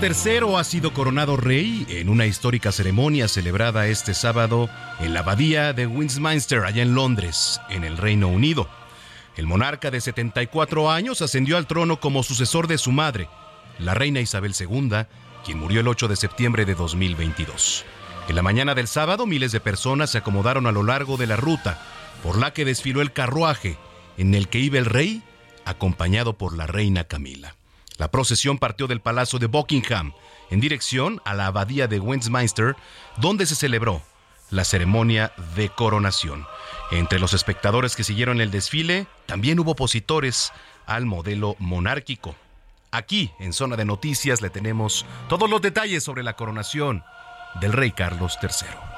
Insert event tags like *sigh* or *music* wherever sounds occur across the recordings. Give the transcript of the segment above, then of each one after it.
Carlos III ha sido coronado rey en una histórica ceremonia celebrada este sábado en la abadía de Westminster, allá en Londres, en el Reino Unido. El monarca de 74 años ascendió al trono como sucesor de su madre, la reina Isabel II, quien murió el 8 de septiembre de 2022. En la mañana del sábado, miles de personas se acomodaron a lo largo de la ruta por la que desfiló el carruaje en el que iba el rey, acompañado por la reina Camila. La procesión partió del Palacio de Buckingham en dirección a la abadía de Westminster, donde se celebró la ceremonia de coronación. Entre los espectadores que siguieron el desfile, también hubo opositores al modelo monárquico. Aquí, en Zona de Noticias, le tenemos todos los detalles sobre la coronación del rey Carlos III.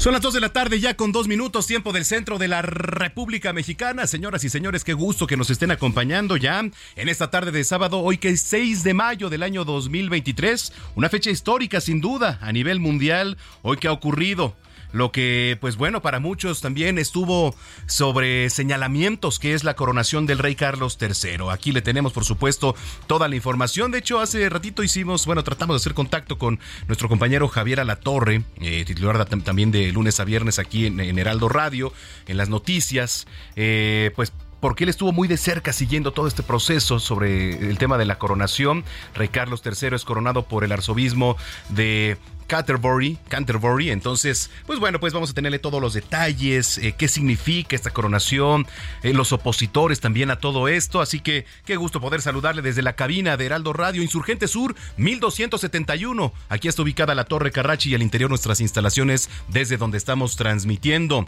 Son las 2 de la tarde ya con dos minutos tiempo del centro de la República Mexicana. Señoras y señores, qué gusto que nos estén acompañando ya en esta tarde de sábado, hoy que es 6 de mayo del año 2023. Una fecha histórica sin duda a nivel mundial. Hoy que ha ocurrido lo que, pues bueno, para muchos también estuvo sobre señalamientos, que es la coronación del rey Carlos III. Aquí le tenemos, por supuesto, toda la información. De hecho, hace ratito hicimos, bueno, tratamos de hacer contacto con nuestro compañero Javier Alatorre, eh, titular también de lunes a viernes aquí en, Heraldo Radio, en las noticias, eh, pues porque él estuvo muy de cerca siguiendo todo este proceso sobre el tema de la coronación. Rey Carlos III es coronado por el arzobispo de Canterbury, Canterbury. Entonces, pues bueno, pues vamos a tenerle todos los detalles, eh, qué significa esta coronación, eh, los opositores también a todo esto. Así que qué gusto poder saludarle desde la cabina de Heraldo Radio Insurgente Sur 1271. Aquí está ubicada la Torre Carrachi y al interior nuestras instalaciones desde donde estamos transmitiendo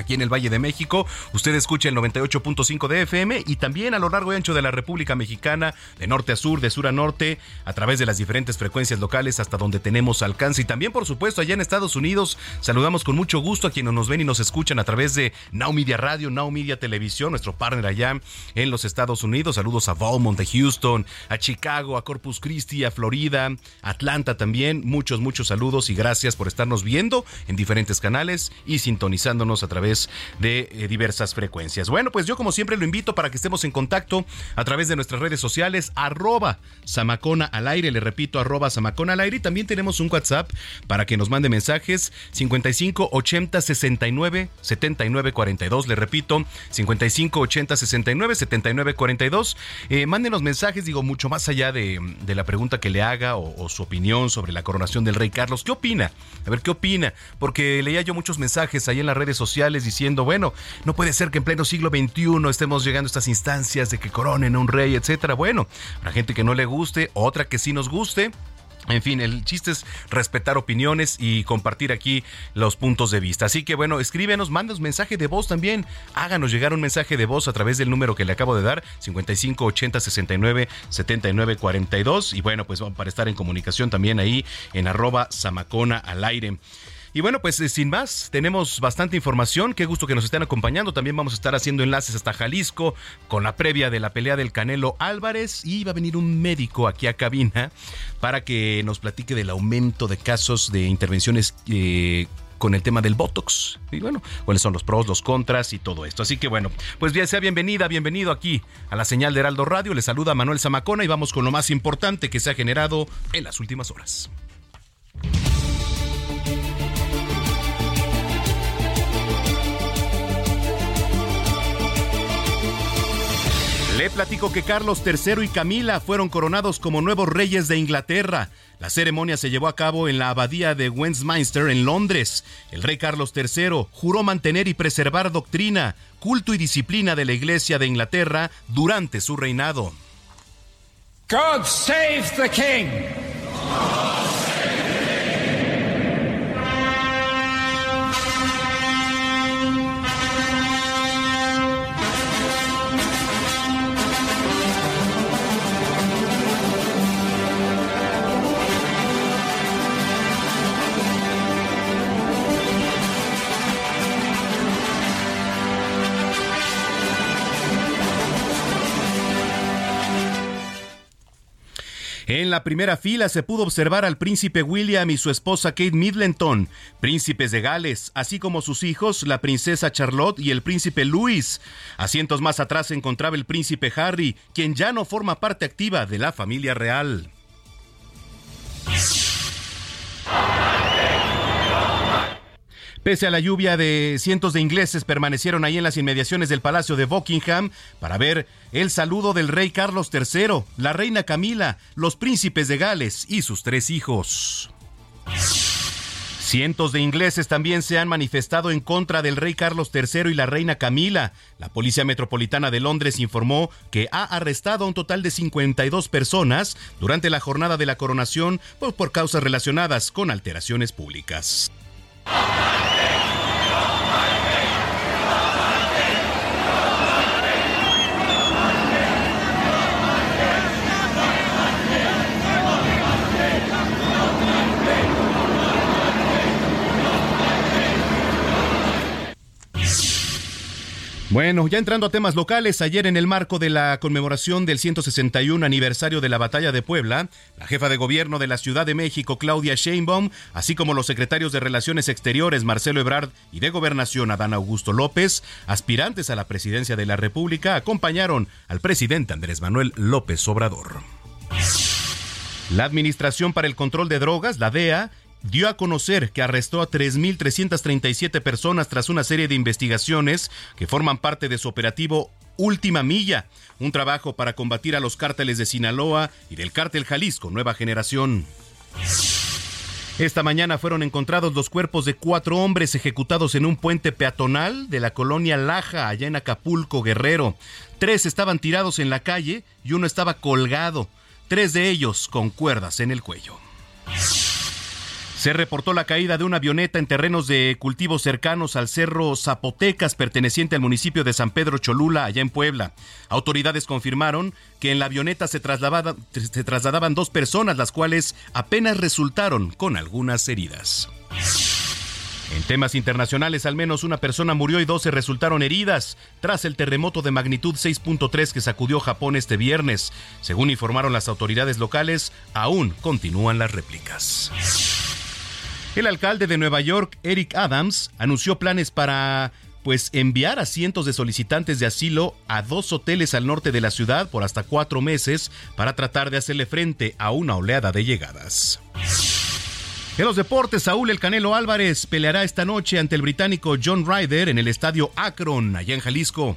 aquí en el Valle de México. Usted escucha el 98.5 de FM y también a lo largo y ancho de la República Mexicana, de norte a sur, de sur a norte, a través de las diferentes frecuencias locales hasta donde tenemos alcance. Y también, por supuesto, allá en Estados Unidos, saludamos con mucho gusto a quienes nos ven y nos escuchan a través de Now Media Radio, Now Media Televisión, nuestro partner allá en los Estados Unidos. Saludos a Beaumont, a Houston, a Chicago, a Corpus Christi, a Florida, Atlanta también. Muchos, muchos saludos y gracias por estarnos viendo en diferentes canales y sintonizándonos a través de eh, diversas frecuencias. Bueno, pues yo como siempre lo invito para que estemos en contacto a través de nuestras redes sociales, arroba Samacona al aire, le repito, arroba Samacona al aire. Y también tenemos un WhatsApp para que nos mande mensajes 55 80 69 79 42. Le repito, 55 80 69 79 42. mándenos mensajes, digo, mucho más allá de, la pregunta que le haga o, su opinión sobre la coronación del rey Carlos. ¿Qué opina? A ver, ¿qué opina? Porque leía yo muchos mensajes ahí en las redes sociales diciendo, bueno, no puede ser que en pleno siglo XXI estemos llegando a estas instancias de que coronen a un rey, etcétera. Bueno, habrá gente que no le guste, otra que sí nos guste. En fin, el chiste es respetar opiniones y compartir aquí los puntos de vista. Así que bueno, escríbenos, mándanos mensaje de voz también. Háganos llegar un mensaje de voz a través del número que le acabo de dar, 55 80 69 79 42. Y bueno, pues para estar en comunicación también ahí en arroba Samacona al aire. Y bueno, pues eh, sin más, tenemos bastante información. Qué gusto que nos estén acompañando. También vamos a estar haciendo enlaces hasta Jalisco con la previa de la pelea del Canelo Álvarez. Y va a venir un médico aquí a cabina para que nos platique del aumento de casos de intervenciones. Eh, con el tema del Botox. Y bueno, cuáles son los pros, los contras y todo esto. Así que bueno, pues bien, sea bienvenida, bienvenido aquí a la señal de Heraldo Radio. Le saluda Manuel Zamacona y vamos con lo más importante que se ha generado en las últimas horas. Le platico que Carlos III y Camila fueron coronados como nuevos reyes de Inglaterra. La ceremonia se llevó a cabo en la abadía de Westminster en Londres. El rey Carlos III juró mantener y preservar doctrina, culto y disciplina de la Iglesia de Inglaterra durante su reinado. En la primera fila se pudo observar al príncipe William y su esposa Kate Middleton, príncipes de Gales, así como sus hijos, la princesa Charlotte y el príncipe Louis. Asientos más atrás se encontraba el príncipe Harry, quien ya no forma parte activa de la familia real. Pese a la lluvia de cientos de ingleses permanecieron ahí en las inmediaciones del Palacio de Buckingham para ver el saludo del rey Carlos III, la reina Camila, los príncipes de Gales y sus tres hijos. Cientos de ingleses también se han manifestado en contra del rey Carlos III y la reina Camila. La Policía Metropolitana de Londres informó que ha arrestado a un total de 52 personas durante la jornada de la coronación por, por causas relacionadas con alteraciones públicas. Oh *laughs* Bueno, ya entrando a temas locales, ayer en el marco de la conmemoración del 161 aniversario de la Batalla de Puebla, la jefa de gobierno de la Ciudad de México, Claudia Sheinbaum, así como los secretarios de Relaciones Exteriores, Marcelo Ebrard, y de Gobernación, Adán Augusto López, aspirantes a la presidencia de la República, acompañaron al presidente Andrés Manuel López Obrador. La Administración para el Control de Drogas, la DEA, dio a conocer que arrestó a 3.337 personas tras una serie de investigaciones que forman parte de su operativo Última Milla, un trabajo para combatir a los cárteles de Sinaloa y del cártel Jalisco Nueva Generación. Esta mañana fueron encontrados los cuerpos de cuatro hombres ejecutados en un puente peatonal de la colonia Laja, allá en Acapulco, Guerrero. Tres estaban tirados en la calle y uno estaba colgado, tres de ellos con cuerdas en el cuello. Se reportó la caída de una avioneta en terrenos de cultivos cercanos al Cerro Zapotecas, perteneciente al municipio de San Pedro Cholula, allá en Puebla. Autoridades confirmaron que en la avioneta se, se trasladaban dos personas, las cuales apenas resultaron con algunas heridas. En temas internacionales, al menos una persona murió y 12 resultaron heridas tras el terremoto de magnitud 6.3 que sacudió Japón este viernes. Según informaron las autoridades locales, aún continúan las réplicas. El alcalde de Nueva York, Eric Adams, anunció planes para pues enviar a cientos de solicitantes de asilo a dos hoteles al norte de la ciudad por hasta cuatro meses para tratar de hacerle frente a una oleada de llegadas. En los deportes, Saúl El Canelo Álvarez peleará esta noche ante el británico John Ryder en el estadio Akron, allá en Jalisco.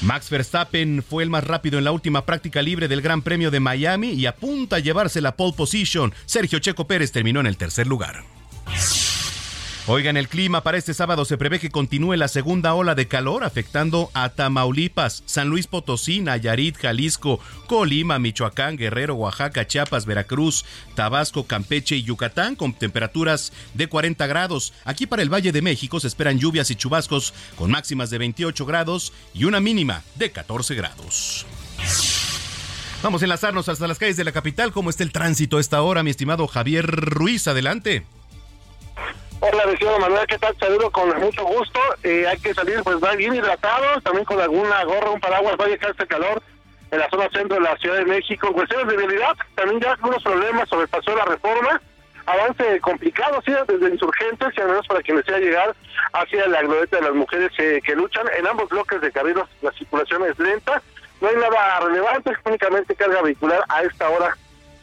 Max Verstappen fue el más rápido en la última práctica libre del Gran Premio de Miami y apunta a llevarse la pole position. Sergio Checo Pérez terminó en el tercer lugar. Oigan, el clima para este sábado se prevé que continúe la segunda ola de calor afectando a Tamaulipas, San Luis Potosí, Nayarit, Jalisco, Colima, Michoacán, Guerrero, Oaxaca, Chiapas, Veracruz, Tabasco, Campeche y Yucatán con temperaturas de 40 grados. Aquí para el Valle de México se esperan lluvias y chubascos con máximas de 28 grados y una mínima de 14 grados. Vamos a enlazarnos hasta las calles de la capital. ¿Cómo está el tránsito a esta hora, mi estimado Javier Ruiz? Adelante. Hola, vecino Manuel, ¿qué tal? Saludo con mucho gusto. Eh, hay que salir pues bien hidratados, también con alguna gorra, un paraguas, va a llegar este calor en la zona centro de la Ciudad de México. En cuestiones de vialidad, también ya algunos problemas sobrepasó la reforma. Avance complicado, sí, desde insurgentes y al menos para quienes desea llegar hacia la glorieta de las mujeres eh, que luchan. En ambos bloques de carriles la circulación es lenta. No hay nada relevante, únicamente carga vehicular a esta hora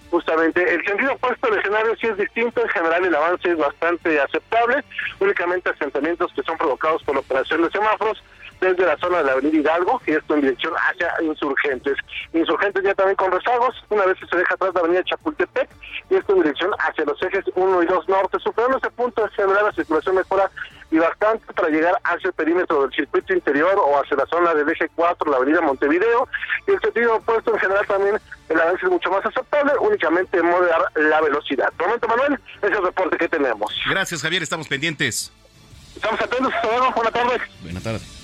justamente. El sentido opuesto del escenario sí es distinto, en general el avance es bastante aceptable, únicamente asentamientos que son provocados por la operación de semáforos desde la zona de la avenida Hidalgo y esto en dirección hacia Insurgentes. Insurgentes ya también con rezagos, una vez que se deja atrás la avenida Chapultepec y esto en dirección hacia los ejes 1 y 2 norte. Superando ese punto, en general la circulación mejora y bastante para llegar hacia el perímetro del circuito interior o hacia la zona del eje 4, la avenida Montevideo. Y el sentido opuesto en general también el avance es mucho más aceptable, únicamente moderar la velocidad. momento, Manuel, ese es el reporte que tenemos. Gracias, Javier, estamos pendientes. Estamos atentos, hasta luego, buenas tardes. Buenas tardes.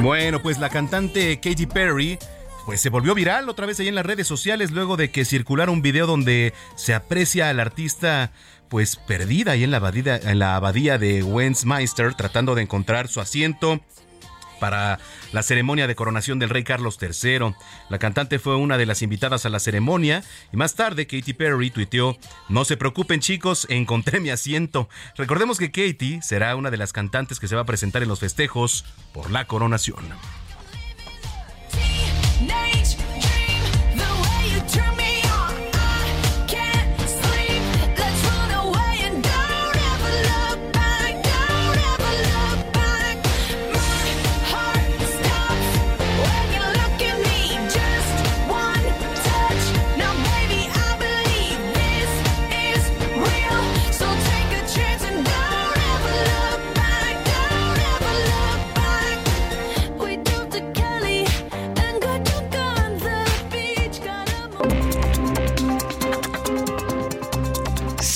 Bueno, pues la cantante Katy Perry pues se volvió viral otra vez ahí en las redes sociales luego de que circulara un video donde se aprecia al artista pues perdida ahí en la abadía, en la abadía de Westminster tratando de encontrar su asiento para la ceremonia de coronación del rey Carlos III. La cantante fue una de las invitadas a la ceremonia y más tarde Katy Perry tuiteó, no se preocupen chicos, encontré mi asiento. Recordemos que Katy será una de las cantantes que se va a presentar en los festejos por la coronación.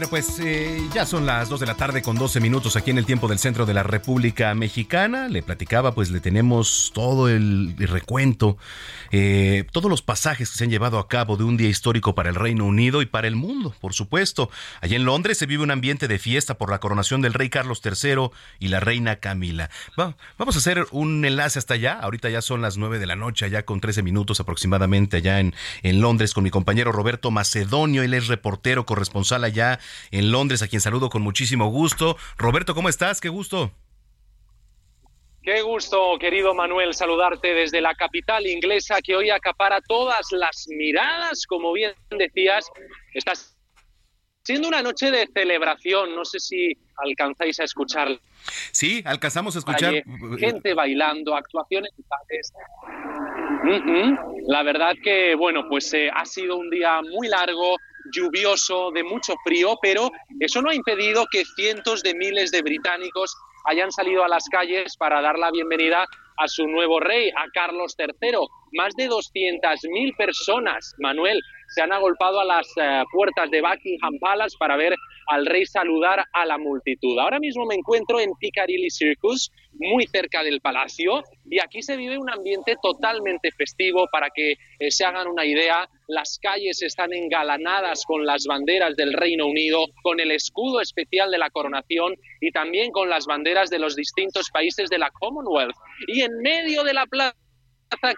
Bueno, pues eh, ya son las 2 de la tarde con 12 minutos aquí en el tiempo del centro de la República Mexicana. Le platicaba, pues le tenemos todo el, recuento, eh, todos los pasajes que se han llevado a cabo de un día histórico para el Reino Unido y para el mundo, por supuesto. Allí en Londres se vive un ambiente de fiesta por la coronación del rey Carlos III y la reina Camila. vamos a hacer un enlace hasta allá. Ahorita ya son las 9 de la noche, allá con 13 minutos aproximadamente allá en, en Londres con mi compañero Roberto Macedonio. Él es reportero, corresponsal allá en Londres, a quien saludo con muchísimo gusto. Roberto, ¿cómo estás? Qué gusto. Qué gusto, querido Manuel, saludarte desde la capital inglesa que hoy acapara todas las miradas, como bien decías. Estás siendo una noche de celebración, no sé si alcanzáis a escuchar. Sí, alcanzamos a escuchar. gente bailando, actuaciones. La verdad que, bueno, pues eh, ha sido un día muy largo, lluvioso, de mucho frío, pero eso no ha impedido que cientos de miles de británicos hayan salido a las calles para dar la bienvenida a su nuevo rey, a Carlos III. Más de 200.000 personas, Manuel, se han agolpado a las eh, puertas de Buckingham Palace para ver al rey saludar a la multitud. Ahora mismo me encuentro en Piccadilly Circus, muy cerca del palacio y aquí se vive un ambiente totalmente festivo para que eh, se hagan una idea. Las calles están engalanadas con las banderas del Reino Unido, con el escudo especial de la coronación y también con las banderas de los distintos países de la Commonwealth. Y en medio de la plaza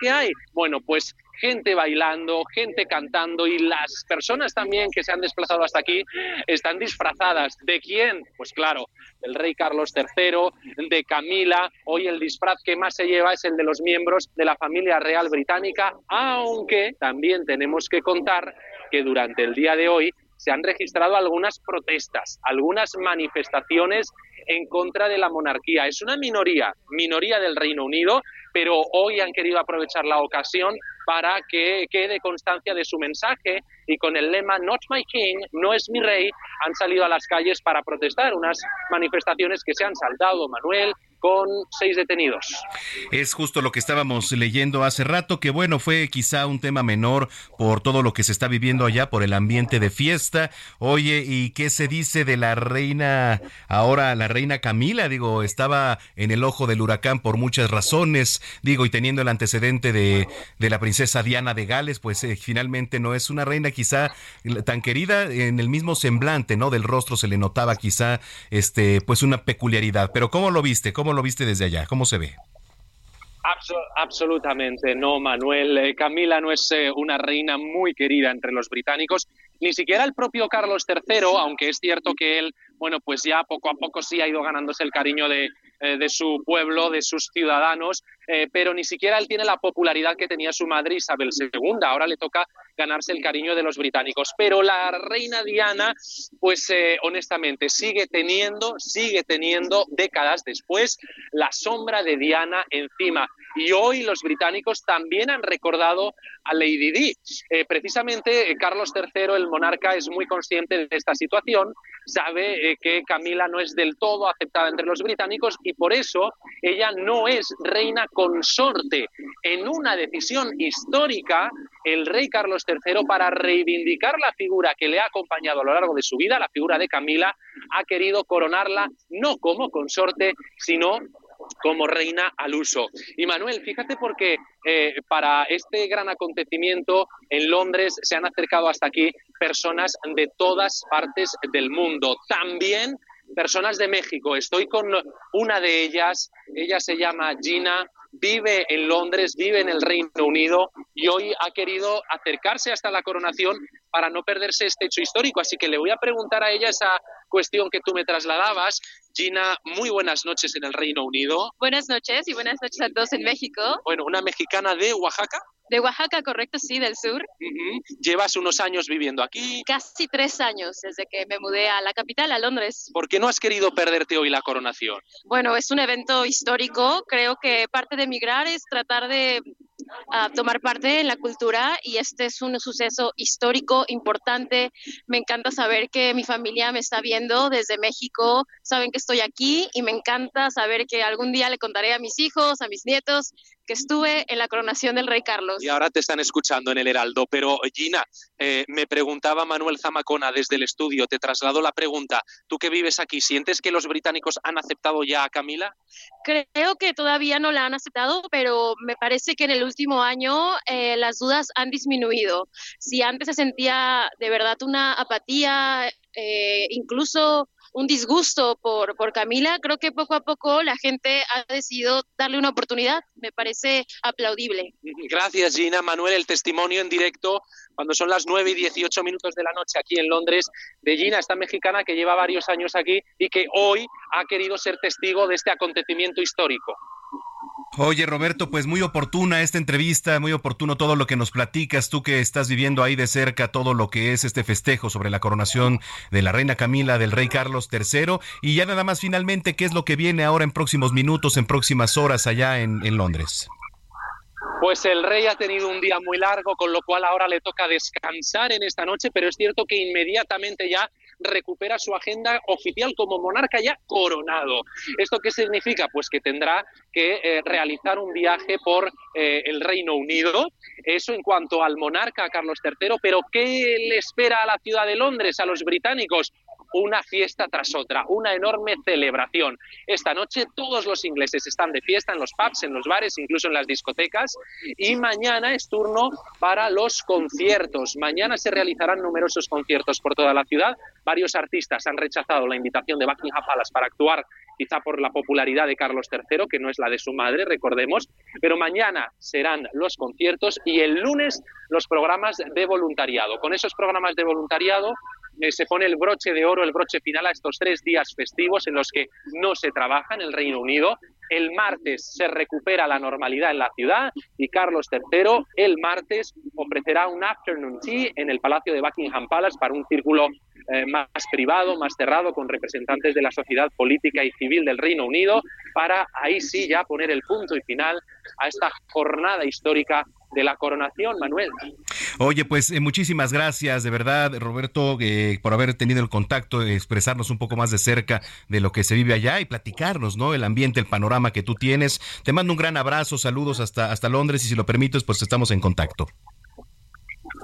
que hay, bueno, pues gente bailando, gente cantando y las personas también que se han desplazado hasta aquí están disfrazadas. ¿De quién? Pues claro, del rey Carlos III, de Camila. Hoy el disfraz que más se lleva es el de los miembros de la familia real británica, aunque también tenemos que contar que durante el día de hoy se han registrado algunas protestas, algunas manifestaciones en contra de la monarquía. Es una minoría, minoría del Reino Unido, pero hoy han querido aprovechar la ocasión para que quede constancia de su mensaje. Y con el lema Not my king, no es mi rey, han salido a las calles para protestar, unas manifestaciones que se han saltado, Manuel, con seis detenidos. Es justo lo que estábamos leyendo hace rato, que bueno, fue quizá un tema menor por todo lo que se está viviendo allá, por el ambiente de fiesta. Oye, ¿y qué se dice de la reina, ahora la reina Camila? Digo, estaba en el ojo del huracán por muchas razones, digo, y teniendo el antecedente de, de la princesa Diana de Gales, pues eh, finalmente no es una reina quizá tan querida en el mismo semblante, ¿no? Del rostro se le notaba quizá, este, pues una peculiaridad. Pero ¿cómo lo viste? ¿Cómo lo viste desde allá? ¿Cómo se ve? absolutamente no, Manuel. Eh, Camila no es eh, una reina muy querida entre los británicos, ni siquiera el propio Carlos III, aunque es cierto que él, bueno, pues ya poco a poco sí ha ido ganándose el cariño de, eh, de su pueblo, de sus ciudadanos, pero ni siquiera él tiene la popularidad que tenía su madre Isabel II. Ahora le toca ganarse el cariño de los británicos. Pero la reina Diana, pues eh, honestamente, sigue teniendo, sigue teniendo décadas después la sombra de Diana encima. Y hoy los británicos también han recordado a Lady Di. precisamente Carlos III, el monarca, es muy consciente de esta situación, sabe que Camila no es del todo aceptada entre los británicos y por eso ella no es reina consorte. En una decisión histórica, el rey Carlos III, para reivindicar la figura que le ha acompañado a lo largo de su vida, la figura de Camila, ha querido coronarla no como consorte, sino como reina al uso. Y Manuel, fíjate porque eh, para este gran acontecimiento en Londres se han acercado hasta aquí personas de todas partes del mundo. También personas de México. Estoy con una de ellas, ella se llama Gina, vive en Londres, vive en el Reino Unido y hoy ha querido acercarse hasta la coronación para no perderse este hecho histórico. Así que le voy a preguntar a ella esa cuestión que tú me trasladabas. Gina, muy buenas noches en el Reino Unido. Buenas noches y buenas noches a todos en México. Bueno, una mexicana de Oaxaca. De Oaxaca, correcto, sí, del sur. Llevas unos años viviendo aquí. Casi tres años desde que me mudé a la capital, a Londres. ¿Por qué no has querido perderte hoy la coronación? Bueno, es un evento histórico. Creo que parte de emigrar es tratar de a tomar parte en la cultura y este es un suceso histórico importante. Me encanta saber que mi familia me está viendo desde México, saben que estoy aquí y me encanta saber que algún día le contaré a mis hijos, a mis nietos, que estuve en la coronación del rey Carlos. Y ahora te están escuchando en el Heraldo, pero Gina, eh, me preguntaba Manuel Zamacona desde el estudio, te traslado la pregunta, tú que vives aquí, ¿sientes que los británicos han aceptado ya a Camila? Creo que todavía no la han aceptado, pero me parece que en el último año eh, las dudas han disminuido. Si antes se sentía de verdad una apatía, eh, incluso un disgusto por, por Camila, creo que poco a poco la gente ha decidido darle una oportunidad. Me parece aplaudible. Gracias, Gina. Manuel, el testimonio en directo cuando son las 9 y 18 minutos de la noche aquí en Londres de Gina, esta mexicana que lleva varios años aquí y que hoy ha querido ser testigo de este acontecimiento histórico. Oye, Roberto, pues muy oportuna esta entrevista, muy oportuno todo lo que nos platicas, tú que estás viviendo ahí de cerca todo lo que es este festejo sobre la coronación de la reina Camila, del rey Carlos III, y ya nada más finalmente, ¿qué es lo que viene ahora en próximos minutos, en próximas horas allá en, en Londres? Pues el rey ha tenido un día muy largo, con lo cual ahora le toca descansar en esta noche, pero es cierto que inmediatamente ya recupera su agenda oficial como monarca ya coronado. ¿Esto qué significa? Pues que tendrá que eh, realizar un viaje por eh, el Reino Unido. Eso en cuanto al monarca Carlos III, pero ¿qué le espera a la ciudad de Londres, a los británicos? Una fiesta tras otra, una enorme celebración. Esta noche todos los ingleses están de fiesta en los pubs, en los bares, incluso en las discotecas, y mañana es turno para los conciertos. Mañana se realizarán numerosos conciertos por toda la ciudad. Varios artistas han rechazado la invitación de Buckingham Palace para actuar quizá por la popularidad de Carlos III, que no es la de su madre, recordemos, pero mañana serán los conciertos y el lunes los programas de voluntariado. Con esos programas de voluntariado se pone el broche de oro, el broche final a estos tres días festivos en los que no se trabaja en el Reino Unido. El martes se recupera la normalidad en la ciudad y Carlos III el martes ofrecerá un afternoon tea en el Palacio de Buckingham Palace para un círculo eh, más privado, más cerrado, con representantes de la sociedad política y civil del Reino Unido, para ahí sí ya poner el punto y final a esta jornada histórica de la coronación, Manuel. Oye, pues eh, muchísimas gracias, de verdad, Roberto, eh, por haber tenido el contacto, expresarnos un poco más de cerca de lo que se vive allá y platicarnos, ¿no? El ambiente, el panorama que tú tienes. Te mando un gran abrazo, saludos hasta, hasta Londres y si lo permites, pues estamos en contacto.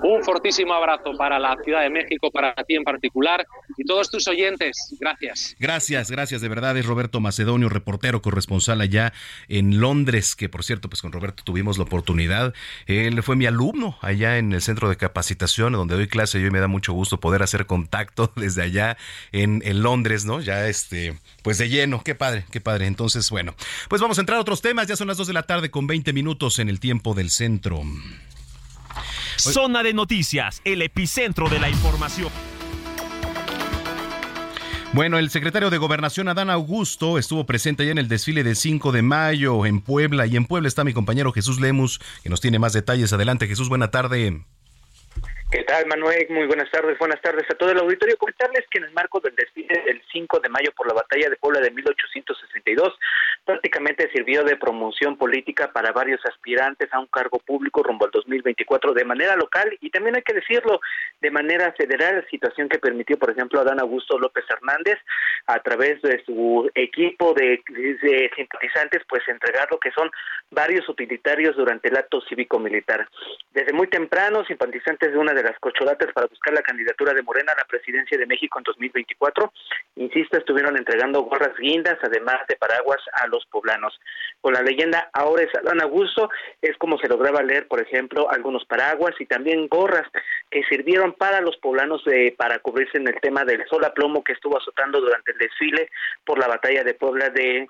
Un fortísimo abrazo para la Ciudad de México, para ti en particular y todos tus oyentes. Gracias. Gracias, gracias de verdad. Es Roberto Macedonio, reportero corresponsal allá en Londres, que por cierto, pues con Roberto tuvimos la oportunidad. Él fue mi alumno allá en el centro de capacitación donde doy clase. Yo me da mucho gusto poder hacer contacto *laughs* desde allá en, en Londres, ¿no? Ya este, pues de lleno. Qué padre, qué padre. Entonces, bueno, pues vamos a entrar a otros temas. Ya son las 2 de la tarde con 20 minutos en el tiempo del centro. Zona de noticias, el epicentro de la información. Bueno, el secretario de Gobernación, Adán Augusto, estuvo presente ya en el desfile de 5 de mayo en Puebla. Y en Puebla está mi compañero Jesús Lemus, que nos tiene más detalles. Adelante, Jesús, buena tarde. ¿Qué tal, Manuel? Muy buenas tardes. Buenas tardes a todo el auditorio. Comentarles que en el marco del desfile del 5 de mayo por la batalla de Puebla de 1862, prácticamente sirvió de promoción política para varios aspirantes a un cargo público rumbo al 2024 de manera local y también hay que decirlo de manera federal, situación que permitió, por ejemplo, a Dan Augusto López Hernández a través de su equipo de, de simpatizantes, pues entregar lo que son varios utilitarios durante el acto cívico-militar. Desde muy temprano, simpatizantes de una de las cocholatas para buscar la candidatura de Morena a la presidencia de México en 2024. Insisto, estuvieron entregando gorras guindas, además de paraguas a los poblanos. Con la leyenda Ahora es Adán Augusto, es como se lograba leer, por ejemplo, algunos paraguas y también gorras que sirvieron para los poblanos de, para cubrirse en el tema del sol a plomo que estuvo azotando durante el desfile por la batalla de Puebla de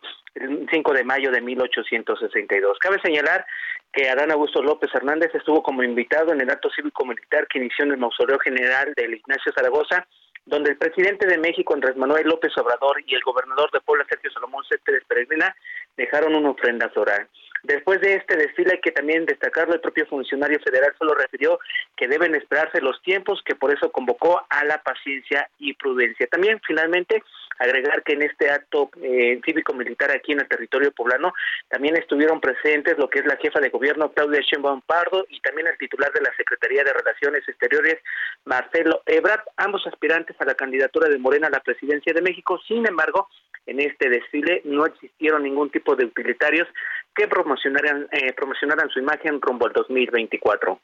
5 de mayo de 1862. Cabe señalar que Adán Augusto López Hernández estuvo como invitado en el acto cívico-militar que inició en el Mausoleo General del Ignacio Zaragoza, donde el presidente de México, Andrés Manuel López Obrador, y el gobernador de Puebla, Sergio Salomón Céspedes Peregrina, dejaron una ofrenda floral. Después de este desfile hay que también destacarlo, el propio funcionario federal solo refirió que deben esperarse los tiempos, que por eso convocó a la paciencia y prudencia. También, finalmente, agregar que en este acto eh, cívico-militar aquí en el territorio poblano también estuvieron presentes lo que es la jefa de gobierno Claudia Sheinbaum Pardo y también el titular de la Secretaría de Relaciones Exteriores Marcelo Ebrat, ambos aspirantes a la candidatura de Morena a la presidencia de México. Sin embargo, en este desfile no existieron ningún tipo de utilitarios que promocionaran, eh, promocionaran su imagen rumbo al 2024.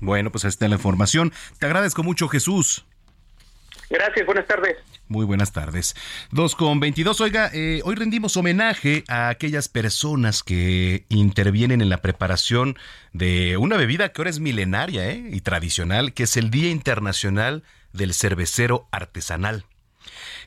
Bueno, pues esta es la información. Te agradezco mucho, Jesús. Gracias, buenas tardes. Muy buenas tardes. Dos con veintidós. Oiga, eh, hoy rendimos homenaje a aquellas personas que intervienen en la preparación de una bebida que ahora es milenaria eh, y tradicional, que es el Día Internacional del Cervecero Artesanal.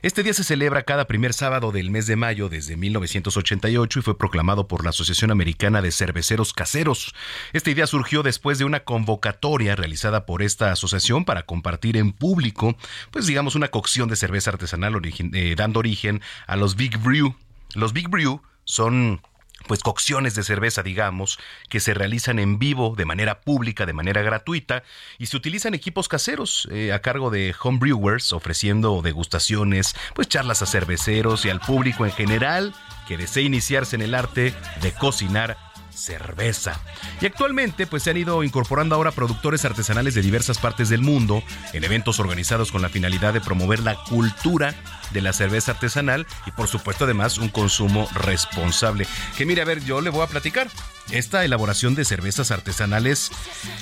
Este día se celebra cada primer sábado del mes de mayo desde 1988 y fue proclamado por la Asociación Americana de Cerveceros Caseros. Esta idea surgió después de una convocatoria realizada por esta asociación para compartir en público, pues digamos, una cocción de cerveza artesanal eh, dando origen a los Big Brew. Los Big Brew son pues cocciones de cerveza, digamos, que se realizan en vivo de manera pública, de manera gratuita, y se utilizan equipos caseros eh, a cargo de homebrewers, ofreciendo degustaciones, pues charlas a cerveceros y al público en general que desee iniciarse en el arte de cocinar cerveza. Y actualmente pues se han ido incorporando ahora productores artesanales de diversas partes del mundo en eventos organizados con la finalidad de promover la cultura de la cerveza artesanal y por supuesto además un consumo responsable. Que mire, a ver, yo le voy a platicar. esta elaboración de cervezas artesanales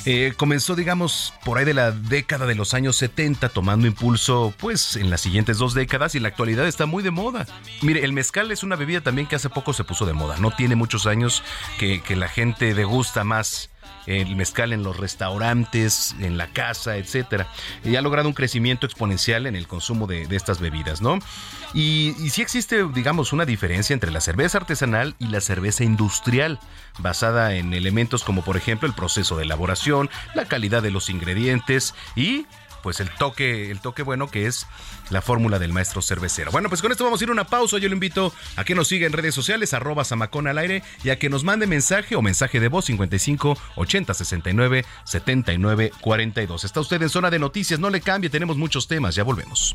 eh, comenzó, digamos, por ahí de la década de los años 70, tomando impulso, pues, en las siguientes dos décadas y en la actualidad está muy de moda. Mire, el mezcal es una bebida también que hace poco se puso de moda. No tiene muchos años que, que la gente degusta más el mezcal en los restaurantes, en la casa, etcétera. Y ha logrado un crecimiento exponencial en el consumo de, estas bebidas, ¿no? Y, y sí existe, digamos, una diferencia entre la cerveza artesanal y la cerveza industrial, basada en elementos como, por ejemplo, el proceso de elaboración, la calidad de los ingredientes y pues el toque, el toque bueno que es la fórmula del maestro cervecero. Bueno, pues con esto vamos a ir a una pausa. Yo le invito a que nos siga en redes sociales, arroba Samacón al aire, y a que nos mande mensaje o mensaje de voz 55 80 69 79 42. Está usted en zona de noticias, no le cambie, tenemos muchos temas, ya volvemos.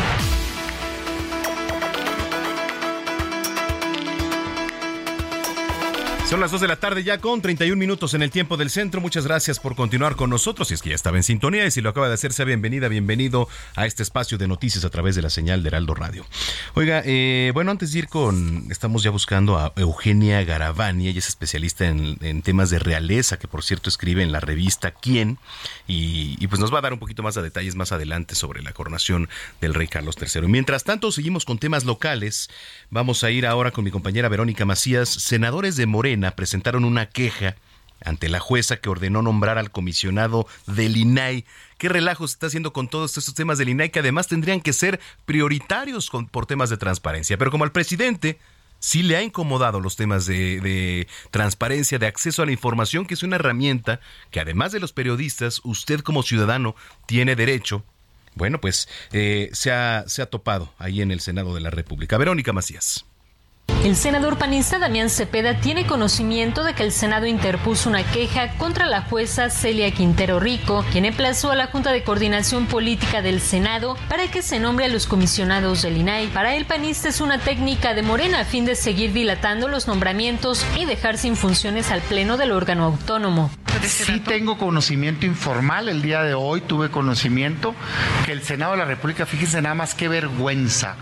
Son las 2 de la tarde ya con 31 minutos en el tiempo del centro. Muchas gracias por continuar con nosotros. Si es que ya estaba en sintonía y si lo acaba de hacer, sea bienvenida, bienvenido a este espacio de noticias a través de la señal de Heraldo Radio. Oiga, eh, bueno, antes de ir con, estamos ya buscando a Eugenia Garavani, ella es especialista en, temas de realeza, que por cierto escribe en la revista Quién, y, y, pues nos va a dar un poquito más de detalles más adelante sobre la coronación del rey Carlos III. Mientras tanto, seguimos con temas locales. Vamos a ir ahora con mi compañera Verónica Macías, senadores de Morena presentaron una queja ante la jueza que ordenó nombrar al comisionado del INAI. ¿Qué relajo se está haciendo con todos estos temas del INAI que además tendrían que ser prioritarios por temas de transparencia? Pero como al presidente sí le ha incomodado los temas de, transparencia, de acceso a la información, que es una herramienta que además de los periodistas, usted como ciudadano tiene derecho. Bueno, pues eh, se, ha, se ha topado ahí en el Senado de la República. Verónica Macías. El senador panista Damián Cepeda tiene conocimiento de que el Senado interpuso una queja contra la jueza Celia Quintero Rico, quien emplazó a la Junta de Coordinación Política del Senado para que se nombre a los comisionados del INAI. Para el panista es una técnica de Morena a fin de seguir dilatando los nombramientos y dejar sin funciones al Pleno del órgano autónomo. Sí tengo conocimiento informal, el día de hoy tuve conocimiento que el Senado de la República, fíjense nada más qué vergüenza,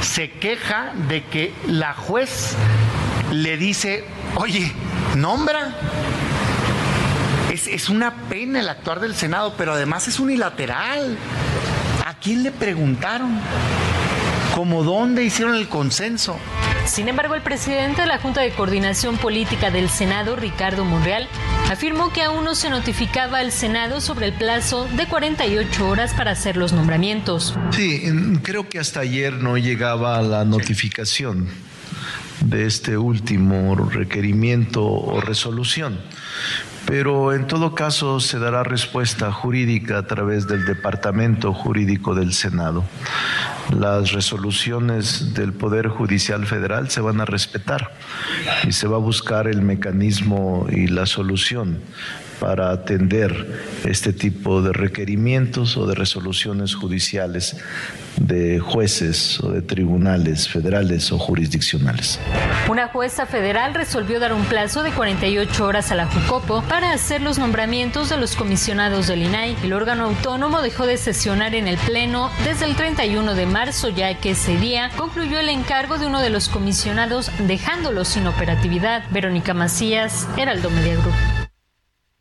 se queja de que la juez le dice, oye, nombra. Es, es, una pena el actuar del Senado, pero además es unilateral. ¿A quién le preguntaron? ¿Cómo dónde hicieron el consenso? Sin embargo, el presidente de la Junta de Coordinación Política del Senado, Ricardo Monreal, afirmó que aún no se notificaba al Senado sobre el plazo de 48 horas para hacer los nombramientos. Sí, creo que hasta ayer no llegaba la notificación de este último requerimiento o resolución. Pero en todo caso se dará respuesta jurídica a través del Departamento Jurídico del Senado. Las resoluciones del Poder Judicial Federal se van a respetar y se va a buscar el mecanismo y la solución para atender este tipo de requerimientos o de resoluciones judiciales de jueces o de tribunales federales o jurisdiccionales. Una jueza federal resolvió dar un plazo de 48 horas a la Jucopo para hacer los nombramientos de los comisionados del INAI. El órgano autónomo dejó de sesionar en el Pleno desde el 31 de marzo, ya que ese día concluyó el encargo de uno de los comisionados dejándolo sin operatividad. Verónica Macías, Heraldo Media Group.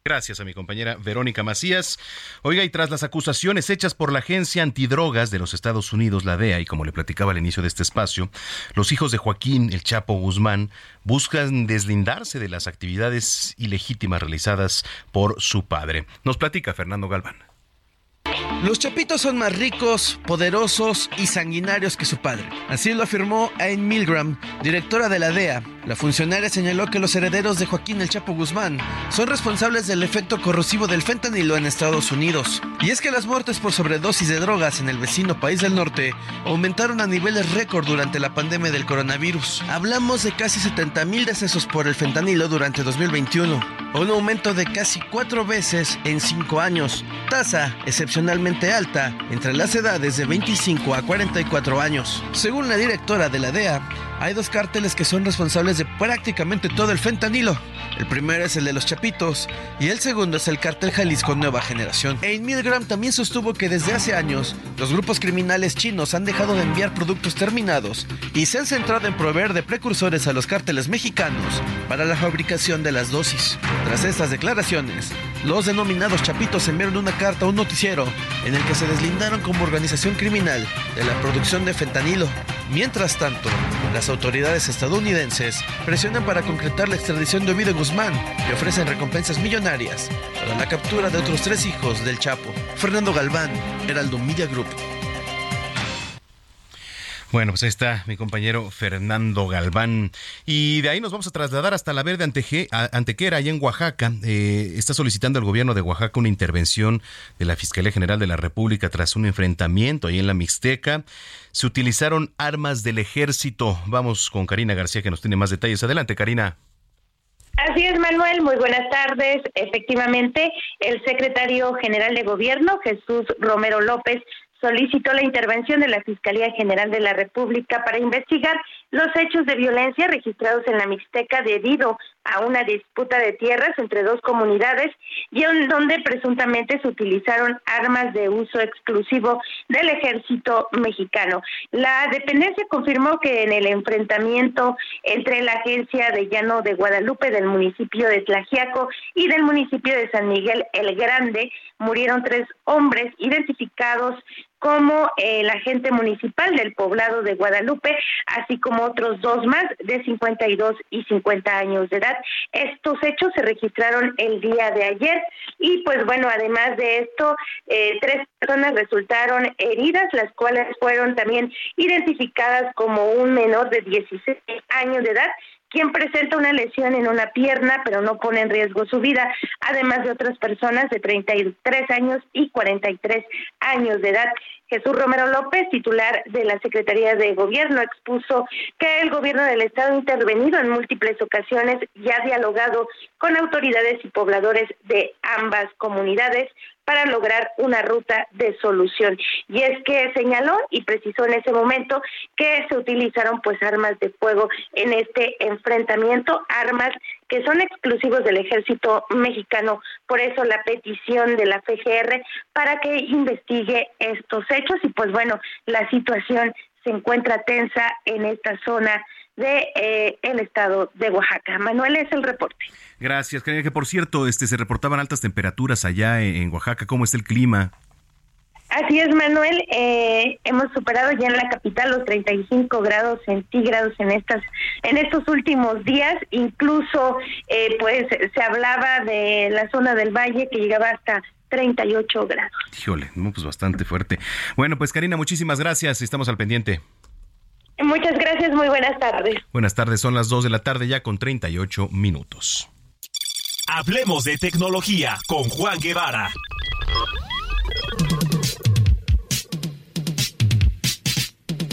Gracias a mi compañera Verónica Macías. Oiga, y tras las acusaciones hechas por la Agencia Antidrogas de los Estados Unidos, la DEA, y como le platicaba al inicio de este espacio, los hijos de Joaquín El Chapo Guzmán buscan deslindarse de las actividades ilegítimas realizadas por su padre. Nos platica Fernando Galván. Los Chapitos son más ricos, poderosos y sanguinarios que su padre. Así lo afirmó Ayn Milgram, directora de la DEA. La funcionaria señaló que los herederos de Joaquín El Chapo Guzmán son responsables del efecto corrosivo del fentanilo en Estados Unidos. Y es que las muertes por sobredosis de drogas en el vecino país del norte aumentaron a niveles récord durante la pandemia del coronavirus. Hablamos de casi 70 mil decesos por el fentanilo durante 2021, un aumento de casi cuatro veces en cinco años, tasa excepcionalmente alta entre las edades de 25 a 44 años. Según la directora de la DEA, hay dos cárteles que son responsables de prácticamente todo el fentanilo. El primero es el de los Chapitos y el segundo es el cártel Jalisco Nueva Generación. Ayn Milgram también sostuvo que desde hace años los grupos criminales chinos han dejado de enviar productos terminados y se han centrado en proveer de precursores a los cárteles mexicanos para la fabricación de las dosis. Tras estas declaraciones, los denominados Chapitos enviaron una carta a un noticiero en el que se deslindaron como organización criminal de la producción de fentanilo. Mientras tanto, las autoridades estadounidenses presionan para concretar la extradición de Ovidio Guzmán y ofrecen recompensas millonarias para la captura de otros tres hijos del Chapo. Fernando Galván, Heraldo Media Group. Bueno, pues ahí está mi compañero Fernando Galván. Y de ahí nos vamos a trasladar hasta la Verde Antequera, allá en Oaxaca. Eh, está solicitando al gobierno de Oaxaca una intervención de la Fiscalía General de la República tras un enfrentamiento ahí en la Mixteca. Se utilizaron armas del ejército. Vamos con Karina García que nos tiene más detalles. Adelante, Karina. Así es, Manuel. Muy buenas tardes. Efectivamente, el secretario general de Gobierno, Jesús Romero López, solicitó la intervención de la Fiscalía General de la República para investigar los hechos de violencia registrados en la Mixteca debido a una disputa de tierras entre dos comunidades y en donde presuntamente se utilizaron armas de uso exclusivo del ejército mexicano. La dependencia confirmó que en el enfrentamiento entre la agencia de Llano de Guadalupe del municipio de Tlajiaco y del municipio de San Miguel el Grande murieron tres hombres identificados como el agente municipal del poblado de Guadalupe, así como otros dos más de 52 y 50 años de edad. Estos hechos se registraron el día de ayer y pues bueno, además de esto, eh, tres personas resultaron heridas, las cuales fueron también identificadas como un menor de 16 años de edad quien presenta una lesión en una pierna, pero no pone en riesgo su vida, además de otras personas de 33 años y 43 años de edad. Jesús Romero López, titular de la Secretaría de Gobierno, expuso que el gobierno del Estado ha intervenido en múltiples ocasiones y ha dialogado con autoridades y pobladores de ambas comunidades para lograr una ruta de solución. Y es que señaló y precisó en ese momento que se utilizaron pues armas de fuego en este enfrentamiento, armas que son exclusivos del ejército mexicano. Por eso la petición de la FGR para que investigue estos hechos y pues bueno, la situación se encuentra tensa en esta zona de eh, el estado de Oaxaca. Manuel es el reporte. Gracias, que por cierto, este se reportaban altas temperaturas allá en, Oaxaca. ¿Cómo está el clima? Así es, Manuel. Eh, hemos superado ya en la capital los 35 grados centígrados en estas, en estos últimos días. Incluso, eh, pues, se hablaba de la zona del valle que llegaba hasta 38 grados. Híjole, pues bastante fuerte. Bueno, pues Karina, muchísimas gracias. Estamos al pendiente. Muchas gracias, muy buenas tardes. Buenas tardes, son las 2 de la tarde ya con 38 minutos. Hablemos de tecnología con Juan Guevara.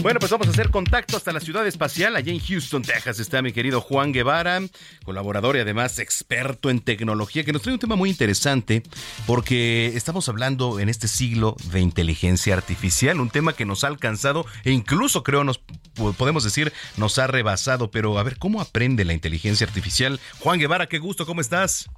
Bueno, pues vamos a hacer contacto hasta la ciudad espacial. Allá en Houston, Texas, está mi querido Juan Guevara, colaborador y además experto en tecnología, que nos trae un tema muy interesante porque estamos hablando en este siglo de inteligencia artificial, un tema que nos ha alcanzado e incluso creo nos podemos decir nos ha rebasado. Pero a ver, ¿cómo aprende la inteligencia artificial? Juan Guevara, qué gusto, ¿cómo estás?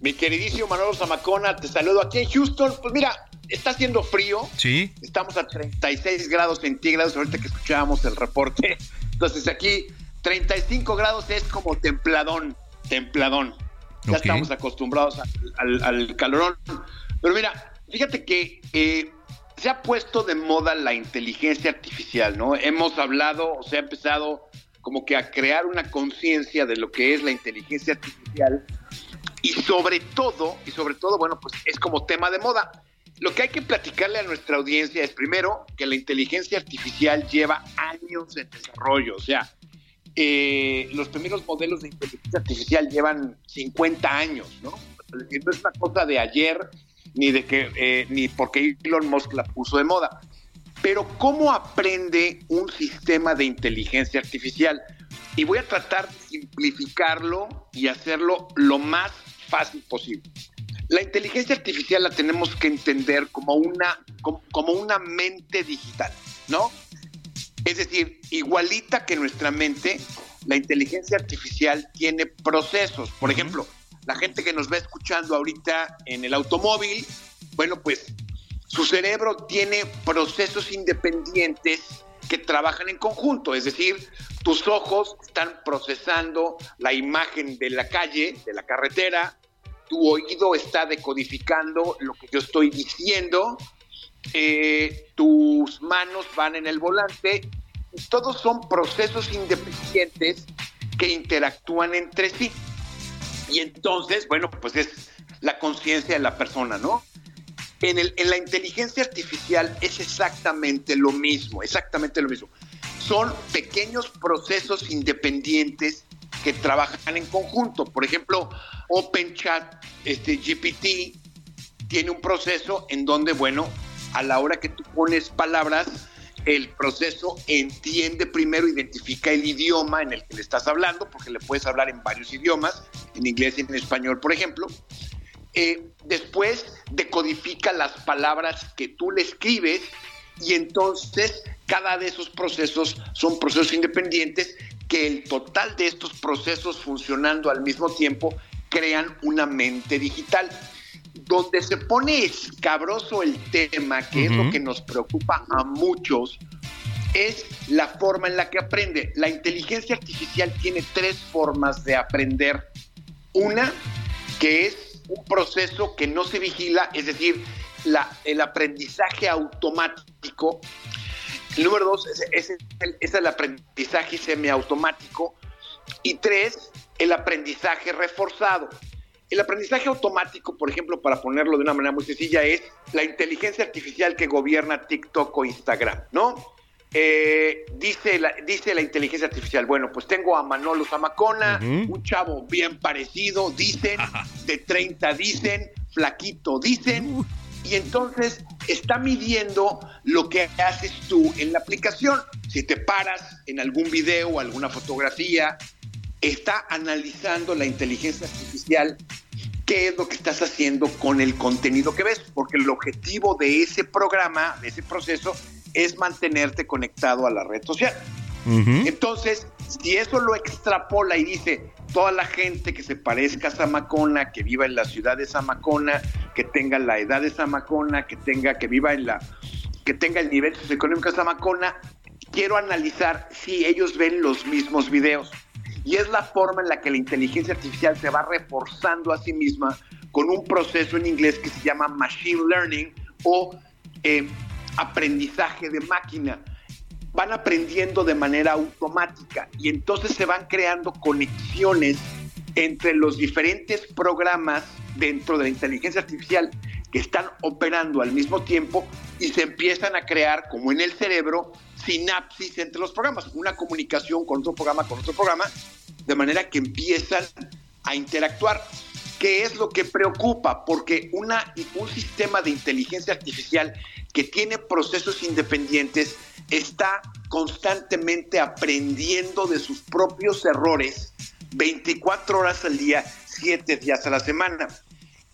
Mi queridísimo Manolo Zamacona, te saludo aquí en Houston. Pues mira, está haciendo frío. Sí. Estamos a 36 grados centígrados ahorita que escuchábamos el reporte. Entonces aquí 35 grados es como templadón, templadón. Ya estamos acostumbrados al, al, calorón. Pero mira, fíjate que eh, se ha puesto de moda la inteligencia artificial, ¿no? Hemos hablado, o se ha empezado como que a crear una conciencia de lo que es la inteligencia artificial y sobre todo, y sobre todo, bueno, pues es como tema de moda. Lo que hay que platicarle a nuestra audiencia es primero que la inteligencia artificial lleva años en desarrollo, o sea, eh, los primeros modelos de inteligencia artificial llevan 50 años, ¿no? No es una cosa de ayer ni de que eh, ni porque Elon Musk la puso de moda. Pero ¿cómo aprende un sistema de inteligencia artificial? Y voy a tratar de simplificarlo y hacerlo lo más fácil posible. La inteligencia artificial la tenemos que entender como una, como, una mente digital, ¿no? Es decir, igualita que nuestra mente, la inteligencia artificial tiene procesos. Por ejemplo, la gente que nos va escuchando ahorita en el automóvil, bueno, pues su cerebro tiene procesos independientes que trabajan en conjunto, es decir, tus ojos están procesando la imagen de la calle, de la carretera, tu oído está decodificando lo que yo estoy diciendo, eh, tus manos van en el volante, todos son procesos independientes que interactúan entre sí. Y entonces, bueno, pues es la conciencia de la persona, ¿no? En, el, en la inteligencia artificial es exactamente lo mismo, exactamente lo mismo. Son pequeños procesos independientes que trabajan en conjunto. Por ejemplo, OpenChat, este GPT, tiene un proceso en donde, bueno, a la hora que tú pones palabras, el proceso entiende primero, identifica el idioma en el que le estás hablando, porque le puedes hablar en varios idiomas, en inglés y en español, por ejemplo. Eh, después decodifica las palabras que tú le escribes y entonces cada de esos procesos son procesos independientes que el total de estos procesos funcionando al mismo tiempo crean una mente digital. Donde se pone escabroso el tema, que es lo que nos preocupa a muchos, es la forma en la que aprende. La inteligencia artificial tiene tres formas de aprender. Una, que es un proceso que no se vigila, es decir, la, el aprendizaje automático. El número dos es, el, aprendizaje semiautomático. Y tres, el aprendizaje reforzado. El aprendizaje automático, por ejemplo, para ponerlo de una manera muy sencilla, es la inteligencia artificial que gobierna TikTok o Instagram, ¿no? Eh, dice, la, dice la inteligencia artificial, bueno, pues tengo a Manolo Zamacona, un chavo bien parecido, dicen, de 30 dicen, flaquito dicen, y entonces está midiendo lo que haces tú en la aplicación. Si te paras en algún video o alguna fotografía, está analizando la inteligencia artificial qué es lo que estás haciendo con el contenido que ves, porque el objetivo de ese programa, de ese proceso, es mantenerte conectado a la red social. Entonces, si eso lo extrapola y dice, toda la gente que se parezca a Zamacona, que viva en la ciudad de Zamacona, que tenga la edad de Zamacona, que tenga, que viva en la, que tenga el nivel socioeconómico de Zamacona, quiero analizar si ellos ven los mismos videos. Y es la forma en la que la inteligencia artificial se va reforzando a sí misma con un proceso en inglés que se llama machine learning o eh, aprendizaje de máquina. Van aprendiendo de manera automática y entonces se van creando conexiones entre los diferentes programas dentro de la inteligencia artificial que están operando al mismo tiempo y se empiezan a crear, como en el cerebro, sinapsis entre los programas, una comunicación con otro programa, con otro programa, de manera que empiezan a interactuar. ¿Qué es lo que preocupa? Porque una, un sistema de inteligencia artificial que tiene procesos independientes está constantemente aprendiendo de sus propios errores 24 horas al día, 7 días a la semana.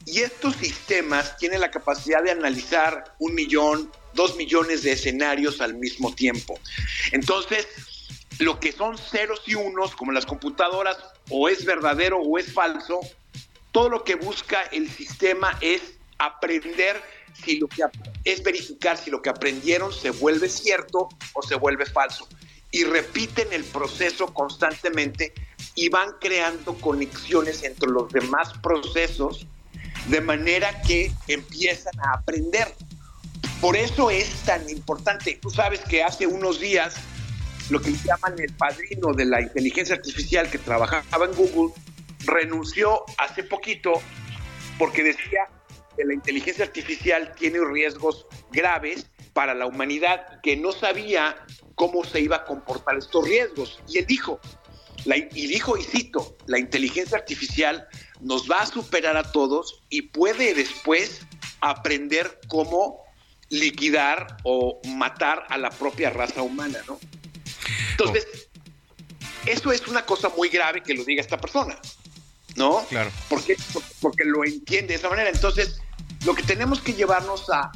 Y estos sistemas tienen la capacidad de analizar un millón, dos millones de escenarios al mismo tiempo. Entonces, lo que son ceros y unos, como las computadoras, o es verdadero o es falso, todo lo que busca el sistema es aprender es verificar si lo que aprendieron se vuelve cierto o se vuelve falso. Y repiten el proceso constantemente y van creando conexiones entre los demás procesos de manera que empiezan a aprender. Por eso es tan importante. Tú sabes que hace unos días lo que llaman el padrino de la inteligencia artificial que trabajaba en Google renunció hace poquito porque decía que la inteligencia artificial tiene riesgos graves para la humanidad que no sabía cómo se iba a comportar estos riesgos. Y él dijo, y dijo, y cito, la inteligencia artificial nos va a superar a todos y puede después aprender cómo liquidar o matar a la propia raza humana, ¿no? Entonces, eso es una cosa muy grave que lo diga esta persona, ¿no? Claro. Porque, porque lo entiende de esa manera. Entonces, lo que tenemos que llevarnos a,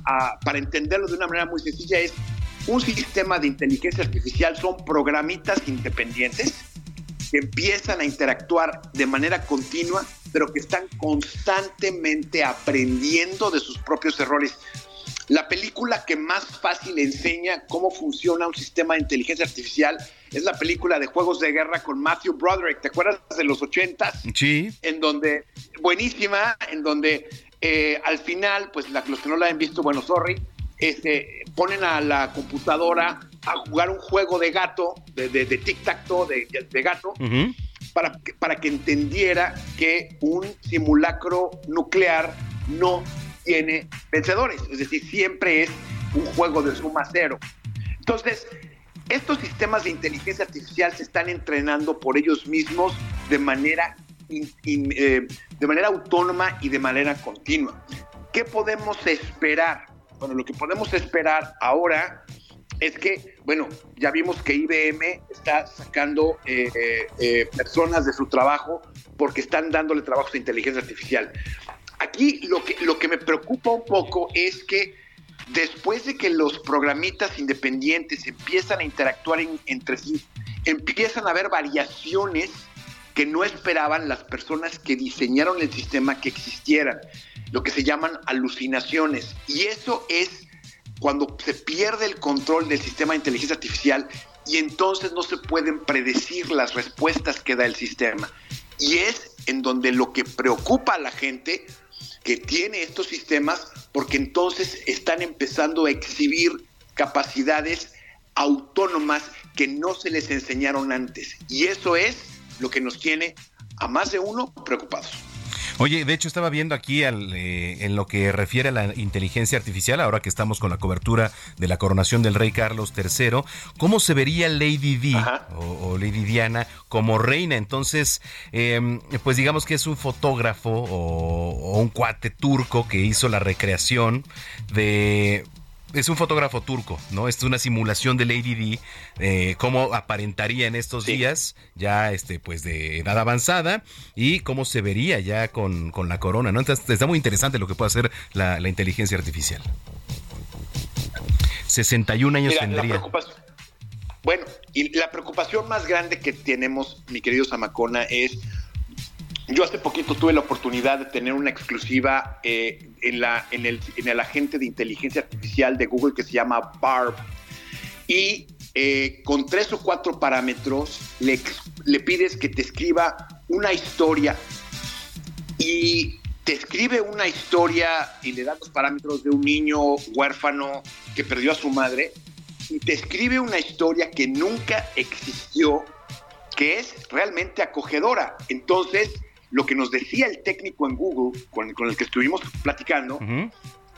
para entenderlo de una manera muy sencilla es un sistema de inteligencia artificial son programitas independientes que empiezan a interactuar de manera continua, pero que están constantemente aprendiendo de sus propios errores. La película que más fácil enseña cómo funciona un sistema de inteligencia artificial es la película de Juegos de Guerra con Matthew Broderick. ¿Te acuerdas de los ochentas? Sí. En donde, buenísima, en donde eh, al final, pues los que no la han visto, bueno, sorry, este, ponen a la computadora a jugar un juego de gato, de, de, tic-tac-toe, de, gato, para, para que entendiera que un simulacro nuclear no tiene vencedores, es decir, siempre es un juego de suma cero. Entonces, estos sistemas de inteligencia artificial se están entrenando por ellos mismos de manera, eh, de manera autónoma y de manera continua. ¿Qué podemos esperar? Bueno, lo que podemos esperar ahora es que, bueno, ya vimos que IBM está sacando eh, eh, personas de su trabajo porque están dándole trabajos de inteligencia artificial. Aquí lo que, lo que me preocupa un poco es que después de que los programitas independientes empiezan a interactuar entre sí, empiezan a haber variaciones que no esperaban las personas que diseñaron el sistema que existieran, lo que se llaman alucinaciones. Y eso es cuando se pierde el control del sistema de inteligencia artificial y entonces no se pueden predecir las respuestas que da el sistema. Y es en donde lo que preocupa a la gente que tiene estos sistemas, porque entonces están empezando a exhibir capacidades autónomas que no se les enseñaron antes. Y eso es lo que nos tiene a más de uno preocupados. Oye, de hecho estaba viendo aquí eh, en lo que refiere a la inteligencia artificial, ahora que estamos con la cobertura de la coronación del rey Carlos III, cómo se vería Lady Di o, Lady Diana como reina. Entonces, em, pues digamos que es un fotógrafo o un cuate turco que hizo la recreación de es un fotógrafo turco, ¿no? Es una simulación de Lady D, eh, cómo aparentaría en estos días, ya este, pues de edad avanzada, y cómo se vería ya con, la corona, ¿no? Entonces está muy interesante lo que puede hacer la, inteligencia artificial. 61 años tendría. bueno, y la preocupación más grande que tenemos, mi querido Zamacona, es yo hace poquito tuve la oportunidad de tener una exclusiva eh, en, la, en, el, en el agente de inteligencia artificial de Google que se llama Barb. Y eh, con tres o cuatro parámetros le, pides que te escriba una historia y te escribe una historia y le da los parámetros de un niño huérfano que perdió a su madre y te escribe una historia que nunca existió, que es realmente acogedora. Entonces, lo que nos decía el técnico en Google, con, el que estuvimos platicando,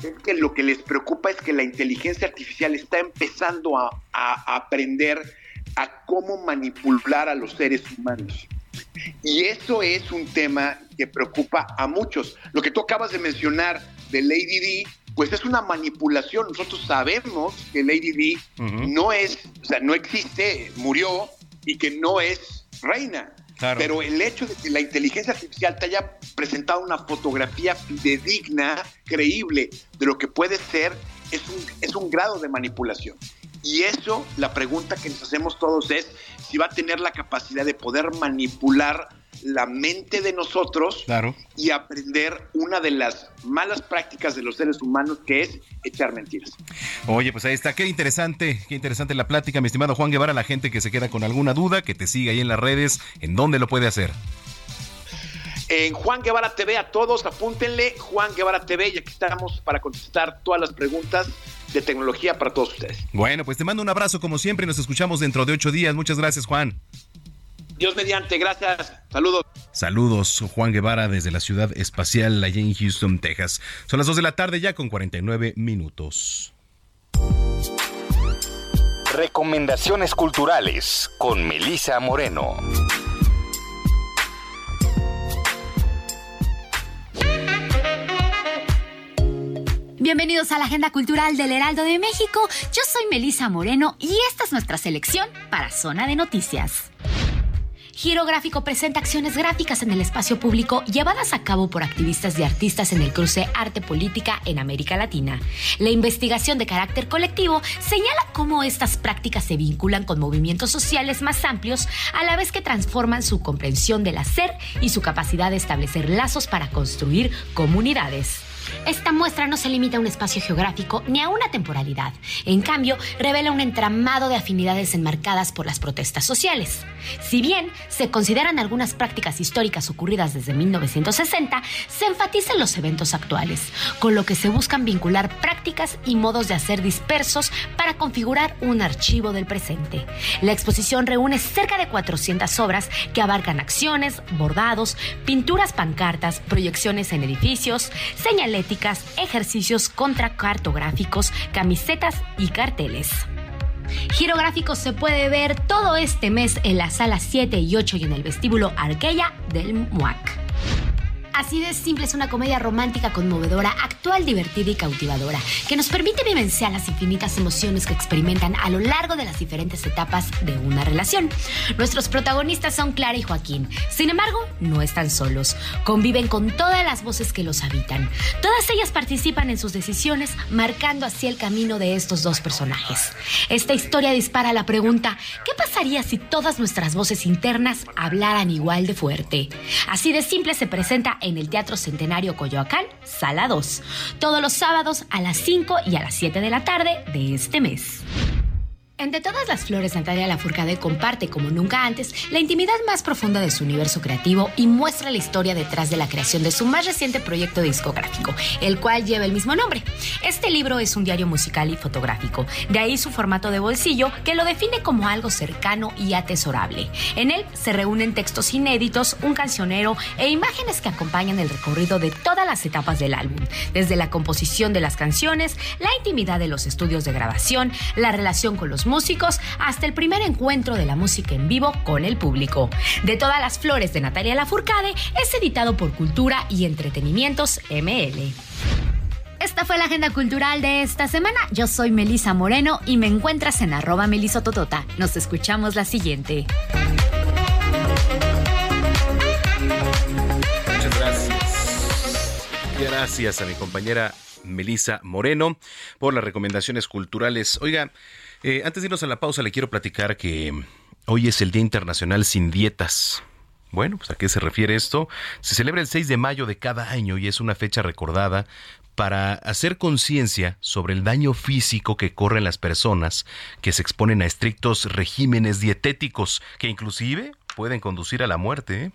es que lo que les preocupa es que la inteligencia artificial está empezando a, aprender a cómo manipular a los seres humanos. Y eso es un tema que preocupa a muchos. Lo que tú acabas de mencionar de Lady D, pues es una manipulación. Nosotros sabemos que Lady D no es, o sea, no existe, murió y que no es reina. Pero el hecho de que la inteligencia artificial te haya presentado una fotografía fidedigna, creíble de lo que puede ser, es un, es un grado de manipulación. Y eso, la pregunta que nos hacemos todos es si va a tener la capacidad de poder manipular la mente de nosotros claro. y aprender una de las malas prácticas de los seres humanos que es echar mentiras. Oye, pues ahí está, qué interesante, qué interesante la plática, mi estimado Juan Guevara, la gente que se queda con alguna duda, que te siga ahí en las redes, ¿en dónde lo puede hacer? En Juan Guevara TV a todos, apúntenle Juan Guevara TV y aquí estamos para contestar todas las preguntas de tecnología para todos ustedes. Bueno, pues te mando un abrazo como siempre y nos escuchamos dentro de ocho días. Muchas gracias, Juan. Dios mediante, gracias. Saludos. Saludos, Juan Guevara desde la ciudad espacial allá en Houston, Texas. Son las 2 de la tarde ya con 49 minutos. Recomendaciones culturales con Melisa Moreno. Bienvenidos a la Agenda Cultural del Heraldo de México. Yo soy Melisa Moreno y esta es nuestra selección para Zona de Noticias. Giro Gráfico presenta acciones gráficas en el espacio público llevadas a cabo por activistas y artistas en el cruce arte-política en América Latina. La investigación de carácter colectivo señala cómo estas prácticas se vinculan con movimientos sociales más amplios a la vez que transforman su comprensión del hacer y su capacidad de establecer lazos para construir comunidades. Esta muestra no se limita a un espacio geográfico ni a una temporalidad. En cambio, revela un entramado de afinidades enmarcadas por las protestas sociales. Si bien se consideran algunas prácticas históricas ocurridas desde 1960, se enfatizan los eventos actuales, con lo que se buscan vincular prácticas y modos de hacer dispersos para configurar un archivo del presente. La exposición reúne cerca de 400 obras que abarcan acciones, bordados, pinturas pancartas, proyecciones en edificios, señales ejercicios contracartográficos, camisetas y carteles. Girográfico se puede ver todo este mes en las salas 7 y 8 y en el vestíbulo Arqueya del MUAC. Así de simple es una comedia romántica conmovedora, actual, divertida y cautivadora, que nos permite vivenciar las infinitas emociones que experimentan a lo largo de las diferentes etapas de una relación. Nuestros protagonistas son Clara y Joaquín. Sin embargo, no están solos. Conviven con todas las voces que los habitan. Todas ellas participan en sus decisiones, marcando así el camino de estos dos personajes. Esta historia dispara la pregunta, ¿qué pasaría si todas nuestras voces internas hablaran igual de fuerte? Así de simple se presenta en el Teatro Centenario Coyoacán, Sala 2, todos los sábados a las 5 y a las 7 de la tarde de este mes. Entre todas las flores, Natalia Lafourcade comparte, como nunca antes, la intimidad más profunda de su universo creativo y muestra la historia detrás de la creación de su más reciente proyecto discográfico, el cual lleva el mismo nombre. Este libro es un diario musical y fotográfico, de ahí su formato de bolsillo, que lo define como algo cercano y atesorable. En él se reúnen textos inéditos, un cancionero e imágenes que acompañan el recorrido de todas las etapas del álbum, desde la composición de las canciones, la intimidad de los estudios de grabación, la relación con los músicos hasta el primer encuentro de la música en vivo con el público. De todas las flores de Natalia Lafourcade es editado por Cultura y Entretenimientos ML. Esta fue la agenda cultural de esta semana. Yo soy Melisa Moreno y me encuentras en arroba melisototota. Nos escuchamos la siguiente. Muchas gracias. Gracias a mi compañera Melisa Moreno por las recomendaciones culturales. Oiga, eh, antes de irnos a la pausa, le quiero platicar que hoy es el Día Internacional sin Dietas. Bueno, pues a qué se refiere esto? Se celebra el 6 de mayo de cada año y es una fecha recordada para hacer conciencia sobre el daño físico que corren las personas que se exponen a estrictos regímenes dietéticos que inclusive pueden conducir a la muerte. ¿eh?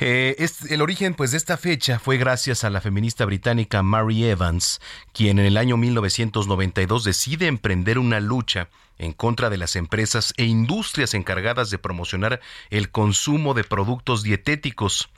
Eh, el origen pues, de esta fecha fue gracias a la feminista británica Mary Evans, quien en el año 1992 decide emprender una lucha en contra de las empresas e industrias encargadas de promocionar el consumo de productos dietéticos.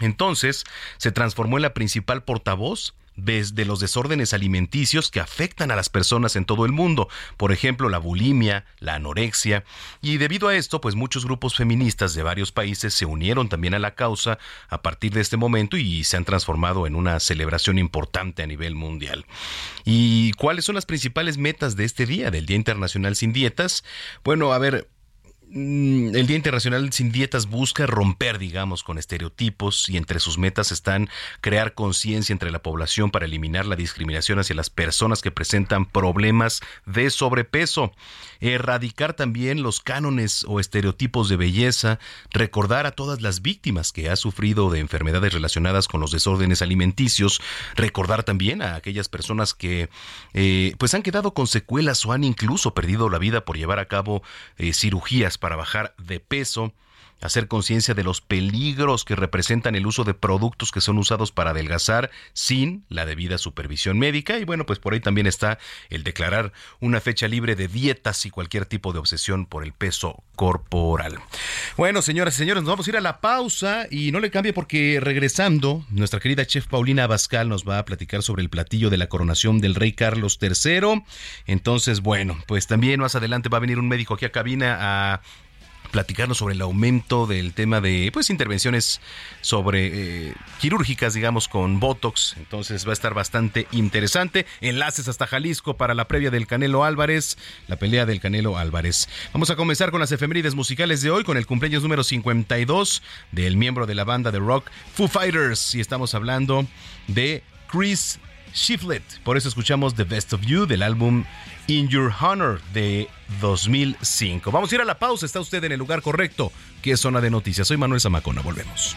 Entonces se transformó en la principal portavoz de los desórdenes alimenticios que afectan a las personas en todo el mundo, por ejemplo la bulimia, la anorexia, y debido a esto, pues muchos grupos feministas de varios países se unieron también a la causa a partir de este momento y se han transformado en una celebración importante a nivel mundial. ¿Y cuáles son las principales metas de este día, del Día Internacional sin Dietas? Bueno, a ver, el Día Internacional Sin Dietas busca romper, digamos, con estereotipos y entre sus metas están crear conciencia entre la población para eliminar la discriminación hacia las personas que presentan problemas de sobrepeso, erradicar también los cánones o estereotipos de belleza, recordar a todas las víctimas que ha sufrido de enfermedades relacionadas con los desórdenes alimenticios, recordar también a aquellas personas que eh, pues han quedado con secuelas o han incluso perdido la vida por llevar a cabo eh, cirugías para bajar de peso hacer conciencia de los peligros que representan el uso de productos que son usados para adelgazar sin la debida supervisión médica y bueno, pues por ahí también está el declarar una fecha libre de dietas y cualquier tipo de obsesión por el peso corporal. Bueno, señoras y señores, nos vamos a ir a la pausa y no le cambie porque regresando, nuestra querida chef Paulina Abascal nos va a platicar sobre el platillo de la coronación del rey Carlos III. Entonces, bueno, pues también más adelante va a venir un médico aquí a cabina a platicarnos sobre el aumento del tema de pues intervenciones sobre eh, quirúrgicas, digamos, con Botox. Entonces va a estar bastante interesante. Enlaces hasta Jalisco para la previa del Canelo Álvarez, la pelea del Canelo Álvarez. Vamos a comenzar con las efemérides musicales de hoy, con el cumpleaños número 52 del miembro de la banda de rock Foo Fighters. Y estamos hablando de Chris Shiflett. Por eso escuchamos The Best of You del álbum In Your Honor de 2005. Vamos a ir a la pausa. Está usted en el lugar correcto, que es zona de noticias. Soy Manuel Zamacona. Volvemos.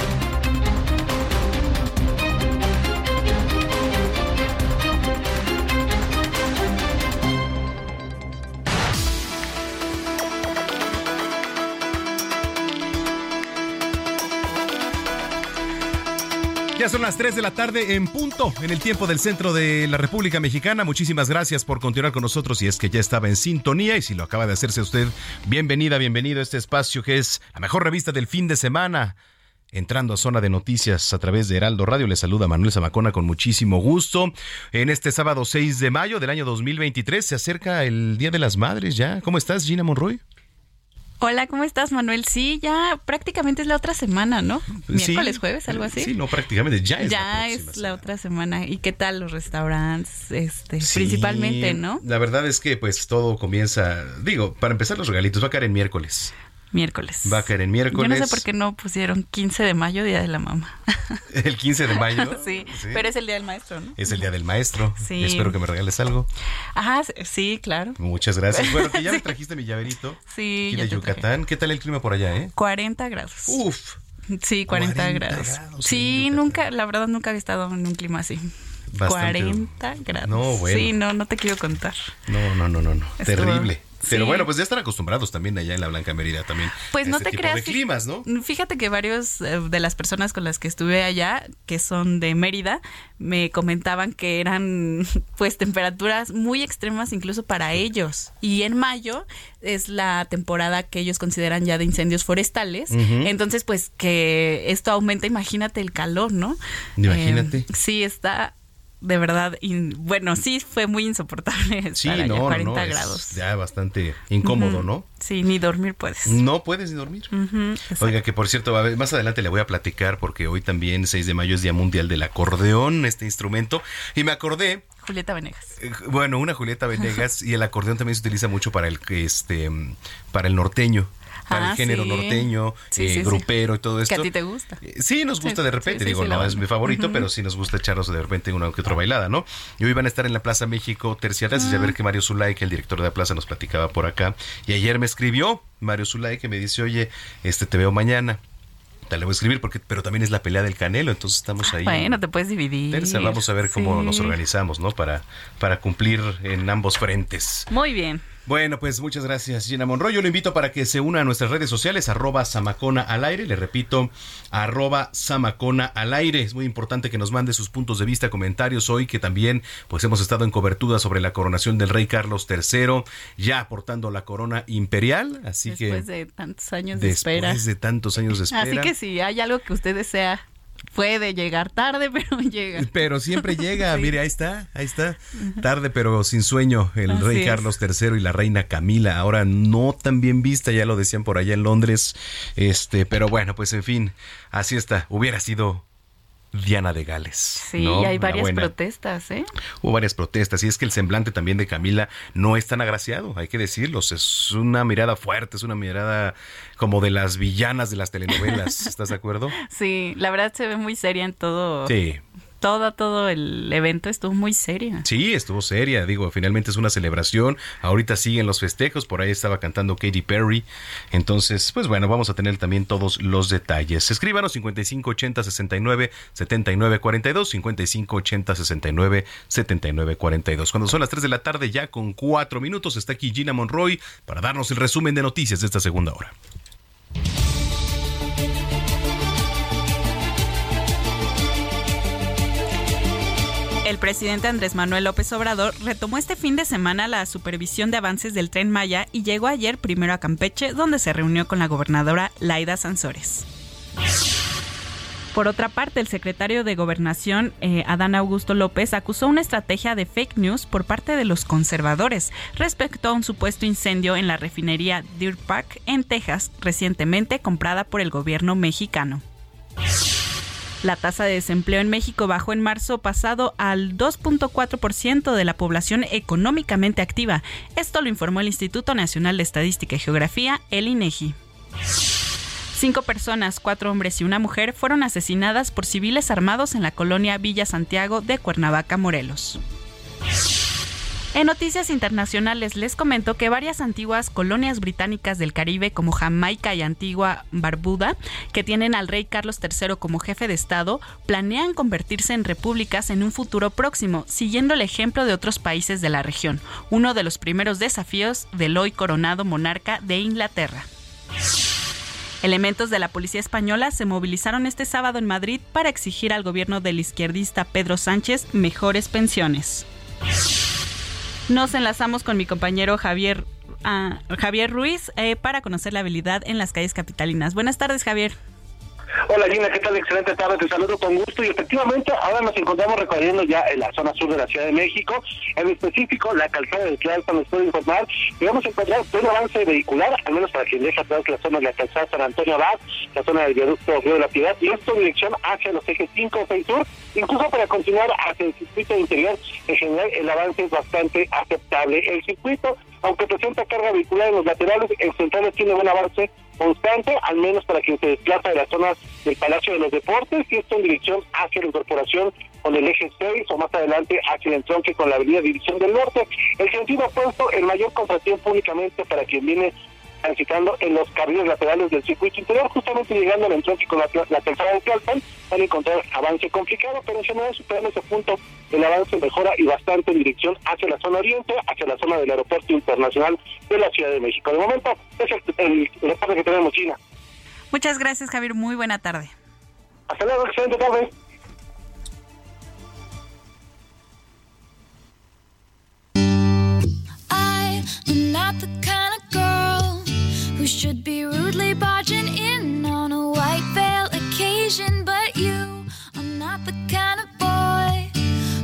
Ya son las 3 de la tarde en punto, en el tiempo del centro de la República Mexicana. Muchísimas gracias por continuar con nosotros y es que ya estaba en sintonía y si lo acaba de hacerse usted, bienvenida, bienvenido a este espacio que es la mejor revista del fin de semana. Entrando a zona de noticias a través de Heraldo Radio, le saluda Manuel Zamacona con muchísimo gusto. En este sábado 6 de mayo del año 2023 se acerca el Día de las Madres ya. ¿Cómo estás, Gina Monroy? Hola, ¿cómo estás, Manuel? Sí, ya prácticamente es la otra semana, ¿no? Miércoles, jueves, algo así. Sí, no, prácticamente ya es ya la es la otra semana. ¿Y qué tal los restaurantes? Este, principalmente, ¿no? La verdad es que pues todo comienza, digo, para empezar los regalitos va a caer en miércoles. Miércoles. Va a caer en miércoles. Yo no sé por qué no pusieron 15 de mayo, Día de la Mamá. *laughs* ¿El 15 de mayo? *laughs* sí, pero es el Día del Maestro, ¿no? Es el Día del Maestro. Sí. Espero que me regales algo. Ajá, sí, claro. Muchas gracias. Bueno, que ya me *laughs* trajiste mi llaverito. Sí. Aquí de Yucatán. ¿Qué tal el clima por allá, eh? 40 grados. Uf. Sí, 40, 40 grados. grados. Sí, nunca, la verdad nunca había estado en un clima así. Bastante. 40 grados. No, bueno. Sí, no, no te quiero contar. No, no, no, no, no. Terrible. Pero bueno, pues ya están acostumbrados también allá en la Blanca Mérida también. Pues no este te creas. de climas, ¿no? Fíjate que varios eh, de las personas con las que estuve allá, que son de Mérida, me comentaban que eran *laughs* pues temperaturas muy extremas incluso para ellos. Y en mayo es la temporada que ellos consideran ya de incendios forestales. Entonces, pues que esto aumenta, imagínate el calor, ¿no? Imagínate. Eh, sí, está de verdad, in- bueno, sí fue muy insoportable *laughs* estar Sí, allá, no, no, 40 no, es grados. ya bastante incómodo. ¿no? Sí, ni dormir puedes. No puedes ni dormir. Oiga, que por cierto, a ver, más adelante le voy a platicar porque hoy también, 6 de mayo, es Día Mundial del Acordeón, este instrumento. Y me acordé, Julieta Venegas. eh, bueno, una Julieta Venegas *laughs* y el acordeón también se utiliza mucho para el, este, para el norteño. Para el Ah, género sí. norteño, Sí, eh, sí, grupero y todo esto. Que a ti te gusta. Eh, Sí, nos gusta de repente, digo, no es mi favorito, pero sí nos gusta echarnos de repente una que otra bailada, ¿no? Y hoy van a estar en la Plaza México terciatas, y a ver que Mario Zulay, que el director de la plaza, nos platicaba por acá. Y ayer me escribió Mario Zulay que me dice, oye, este te veo mañana. Te le voy a escribir, porque, pero también es la pelea del Canelo, entonces estamos ahí. Bueno, te puedes dividir. Tercia, Vamos a ver cómo Sí. nos organizamos, ¿no? Para, para cumplir en ambos frentes. Muy bien. Bueno, pues muchas gracias, Gina Monroy. Yo lo invito para que se una a nuestras redes sociales, arroba Samacona al aire. Le repito, arroba Samacona al aire. Es muy importante que nos mande sus puntos de vista, comentarios hoy, que también pues hemos estado en cobertura sobre la coronación del rey Carlos III, ya aportando la corona imperial. Así Después que de tantos años de después espera. de tantos años de *laughs* espera. Así que si hay algo que usted desea, puede llegar tarde, *laughs* pero llega. Pero siempre llega, Sí. mire, ahí está, ahí está. Tarde pero sin sueño, el Así rey es. Carlos III y la reina Camila, ahora no tan bien vista, ya lo decían por allá en Londres. Este, pero bueno, pues en fin, así está. Hubiera sido Diana de Gales. Sí, hay varias buena. protestas, ¿eh? Hubo varias protestas y es que el semblante también de Camila no es tan agraciado, hay que decirlo. Es una mirada fuerte, es una mirada como de las villanas de las telenovelas. *laughs* ¿Estás de acuerdo? Sí, la verdad se ve muy seria en todo. Sí. Todo, todo el evento estuvo muy seria. Sí, estuvo seria, digo, finalmente es una celebración, ahorita siguen los festejos, por ahí estaba cantando Katy Perry, entonces, pues bueno, vamos a tener también todos los detalles. Escríbanos 5580 69 79 42, 5580 69 79 42. Cuando son las 3 de la tarde, ya con 4 minutos, está aquí Gina Monroy para darnos el resumen de noticias de esta segunda hora. El presidente Andrés Manuel López Obrador retomó este fin de semana la supervisión de avances del tren Maya y llegó ayer primero a Campeche, donde se reunió con la gobernadora Laida Sansores. Por otra parte, el secretario de Gobernación, eh, Adán Augusto López, acusó una estrategia de fake news por parte de los conservadores respecto a un supuesto incendio en la refinería Deer Park en Texas, recientemente comprada por el gobierno mexicano. La tasa de desempleo en México bajó en marzo pasado al 2.4% de la población económicamente activa. Esto lo informó el Instituto Nacional de Estadística y Geografía, el INEGI. Cinco personas, cuatro hombres y una mujer, fueron asesinadas por civiles armados en la colonia Villa Santiago de Cuernavaca, Morelos. En noticias internacionales les comento que varias antiguas colonias británicas del Caribe como Jamaica y Antigua Barbuda, que tienen al rey Carlos III como jefe de Estado, planean convertirse en repúblicas en un futuro próximo, siguiendo el ejemplo de otros países de la región, uno de los primeros desafíos del hoy coronado monarca de Inglaterra. Elementos de la policía española se movilizaron este sábado en Madrid para exigir al gobierno del izquierdista Pedro Sánchez mejores pensiones. Nos enlazamos con mi compañero Javier, ah, Javier Ruiz eh, para conocer la habilidad en las calles capitalinas. Buenas tardes, Javier. Hola Gina, ¿qué tal? Excelente tarde, te saludo con gusto y efectivamente ahora nos encontramos recorriendo ya en la zona sur de la Ciudad de México, en específico la calzada de Tlalpan, les puedo informar que vamos a encontrar un avance vehicular, al menos para quien deja atrás la zona de la calzada San Antonio Abad, la zona del viaducto Río de la Piedad y esto en dirección hacia los ejes 5 6 sur, incluso para continuar hacia el circuito interior, en general el avance es bastante aceptable. El circuito, aunque presenta carga vehicular en los laterales, en centrales tiene buen avance constante, al menos para quien se desplaza de la zona del Palacio de los Deportes, y esto en dirección hacia la incorporación con el eje 6 o más adelante hacia el entronque con la avenida División del Norte. El sentido opuesto, el mayor contratiempo únicamente para quien viene transitando en los carriles laterales del circuito interior, justamente llegando al entronque con la, la calzada de Tlalpan, van a encontrar avance complicado, pero en general superando ese punto, el avance mejora y bastante en dirección hacia la zona oriente, hacia la zona del aeropuerto internacional de la Ciudad de México. De momento, es el, el, el reporte que tenemos, China. Muchas gracias, Javier. Muy buena tarde. Hasta luego, excelente tarde. I am not the kind of girl who should be rudely barging in on a white veil occasion, but you are not the kind of boy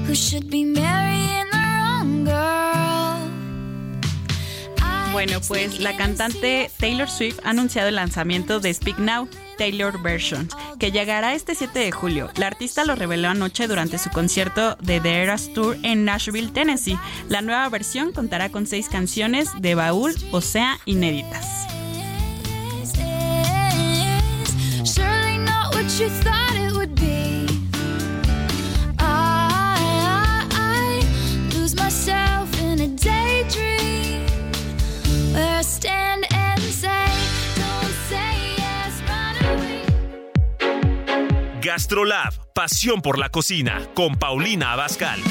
who should be marrying the wrong girl. Bueno, pues la cantante Taylor Swift ha anunciado el lanzamiento de Speak Now, Taylor Version, que llegará este 7 de julio. La artista lo reveló anoche durante su concierto de The Eras Tour en Nashville, Tennessee. La nueva versión contará con seis canciones de baúl, o sea, inéditas. you thought it would be. Gastrolab, pasión por la cocina, con Paulina Abascal.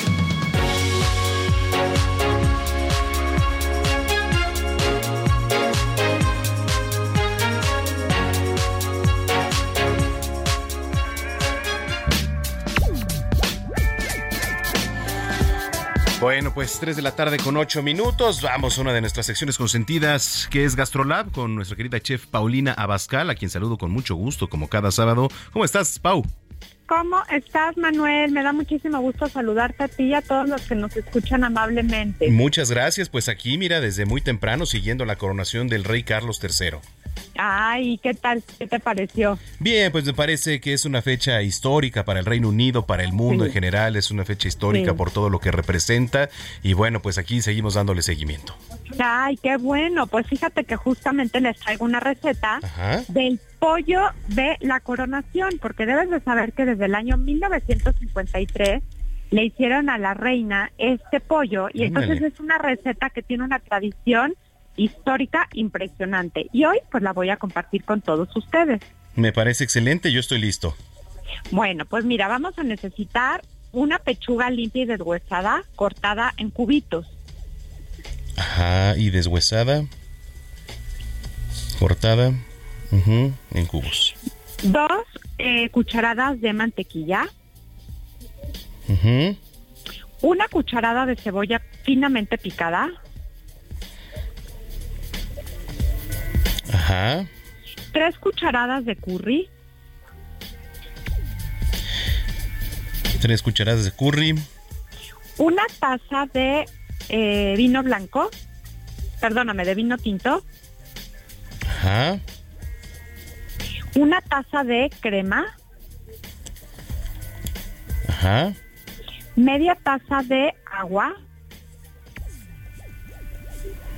Bueno, pues 3 de la tarde con 8 minutos. Vamos a una de nuestras secciones consentidas, que es GastroLab, con nuestra querida chef Paulina Abascal, a quien saludo con mucho gusto, como cada sábado. ¿Cómo estás, Pau? ¿Cómo estás, Manuel? Me da muchísimo gusto saludarte a ti y a todos los que nos escuchan amablemente. Muchas gracias. Pues aquí, mira, desde muy temprano siguiendo la coronación del rey Carlos III. Ay, ¿qué tal? ¿Qué te pareció? Bien, pues me parece que es una fecha histórica para el Reino Unido, para el mundo Sí. en general, es una fecha histórica Sí. por todo lo que representa y bueno, pues aquí seguimos dándole seguimiento. Ay, qué bueno. Pues fíjate que justamente les traigo una receta Ajá. del pollo de la coronación, porque debes de saber que desde el año 1953 le hicieron a la reina este pollo y entonces es una receta que tiene una tradición histórica impresionante y hoy pues la voy a compartir con todos ustedes. Me parece excelente, yo estoy listo. Bueno, pues mira, vamos a necesitar una pechuga limpia y deshuesada cortada en cubitos. Ajá, y deshuesada, cortada, ujú, en cubos. Dos eh, cucharadas de mantequilla, una cucharada de cebolla finamente picada, Ajá, tres cucharadas de curry, tres cucharadas de curry, una taza de eh, vino blanco, perdóname, de vino tinto, ajá, una taza de crema, ajá, media taza de agua.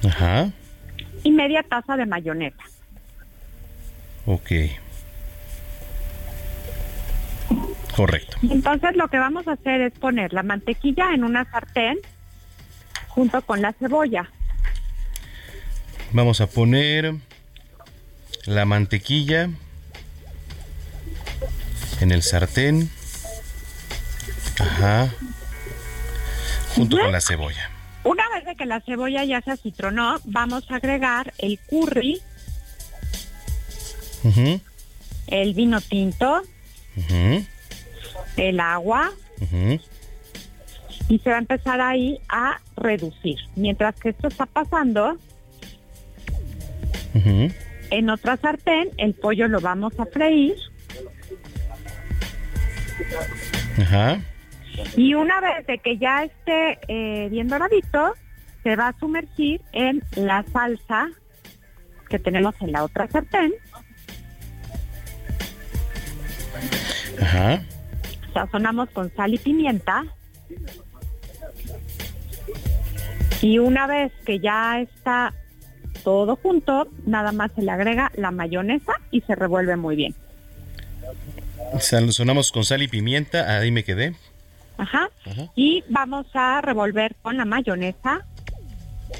Ajá, y media taza de mayonesa. Ok. Correcto. Entonces lo que vamos a hacer es poner la mantequilla en una sartén junto con la cebolla. Vamos a poner la mantequilla en el sartén. Ajá. Junto con la cebolla. Una vez de que la cebolla ya se acitronó, vamos a agregar el curry, El vino tinto, el agua. Y se va a empezar ahí a reducir. Mientras que esto está pasando, en otra sartén el pollo lo vamos a freír. Ajá. y una vez de que ya esté eh, bien doradito, se va a sumergir en la salsa que tenemos en la otra sartén. Ajá. sazonamos con sal y pimienta. Y una vez que ya está todo junto, nada más se le agrega la mayonesa y se revuelve muy bien. Sazonamos con sal y pimienta. Ahí me quedé. Ajá. Ajá. Y vamos a revolver con la mayonesa.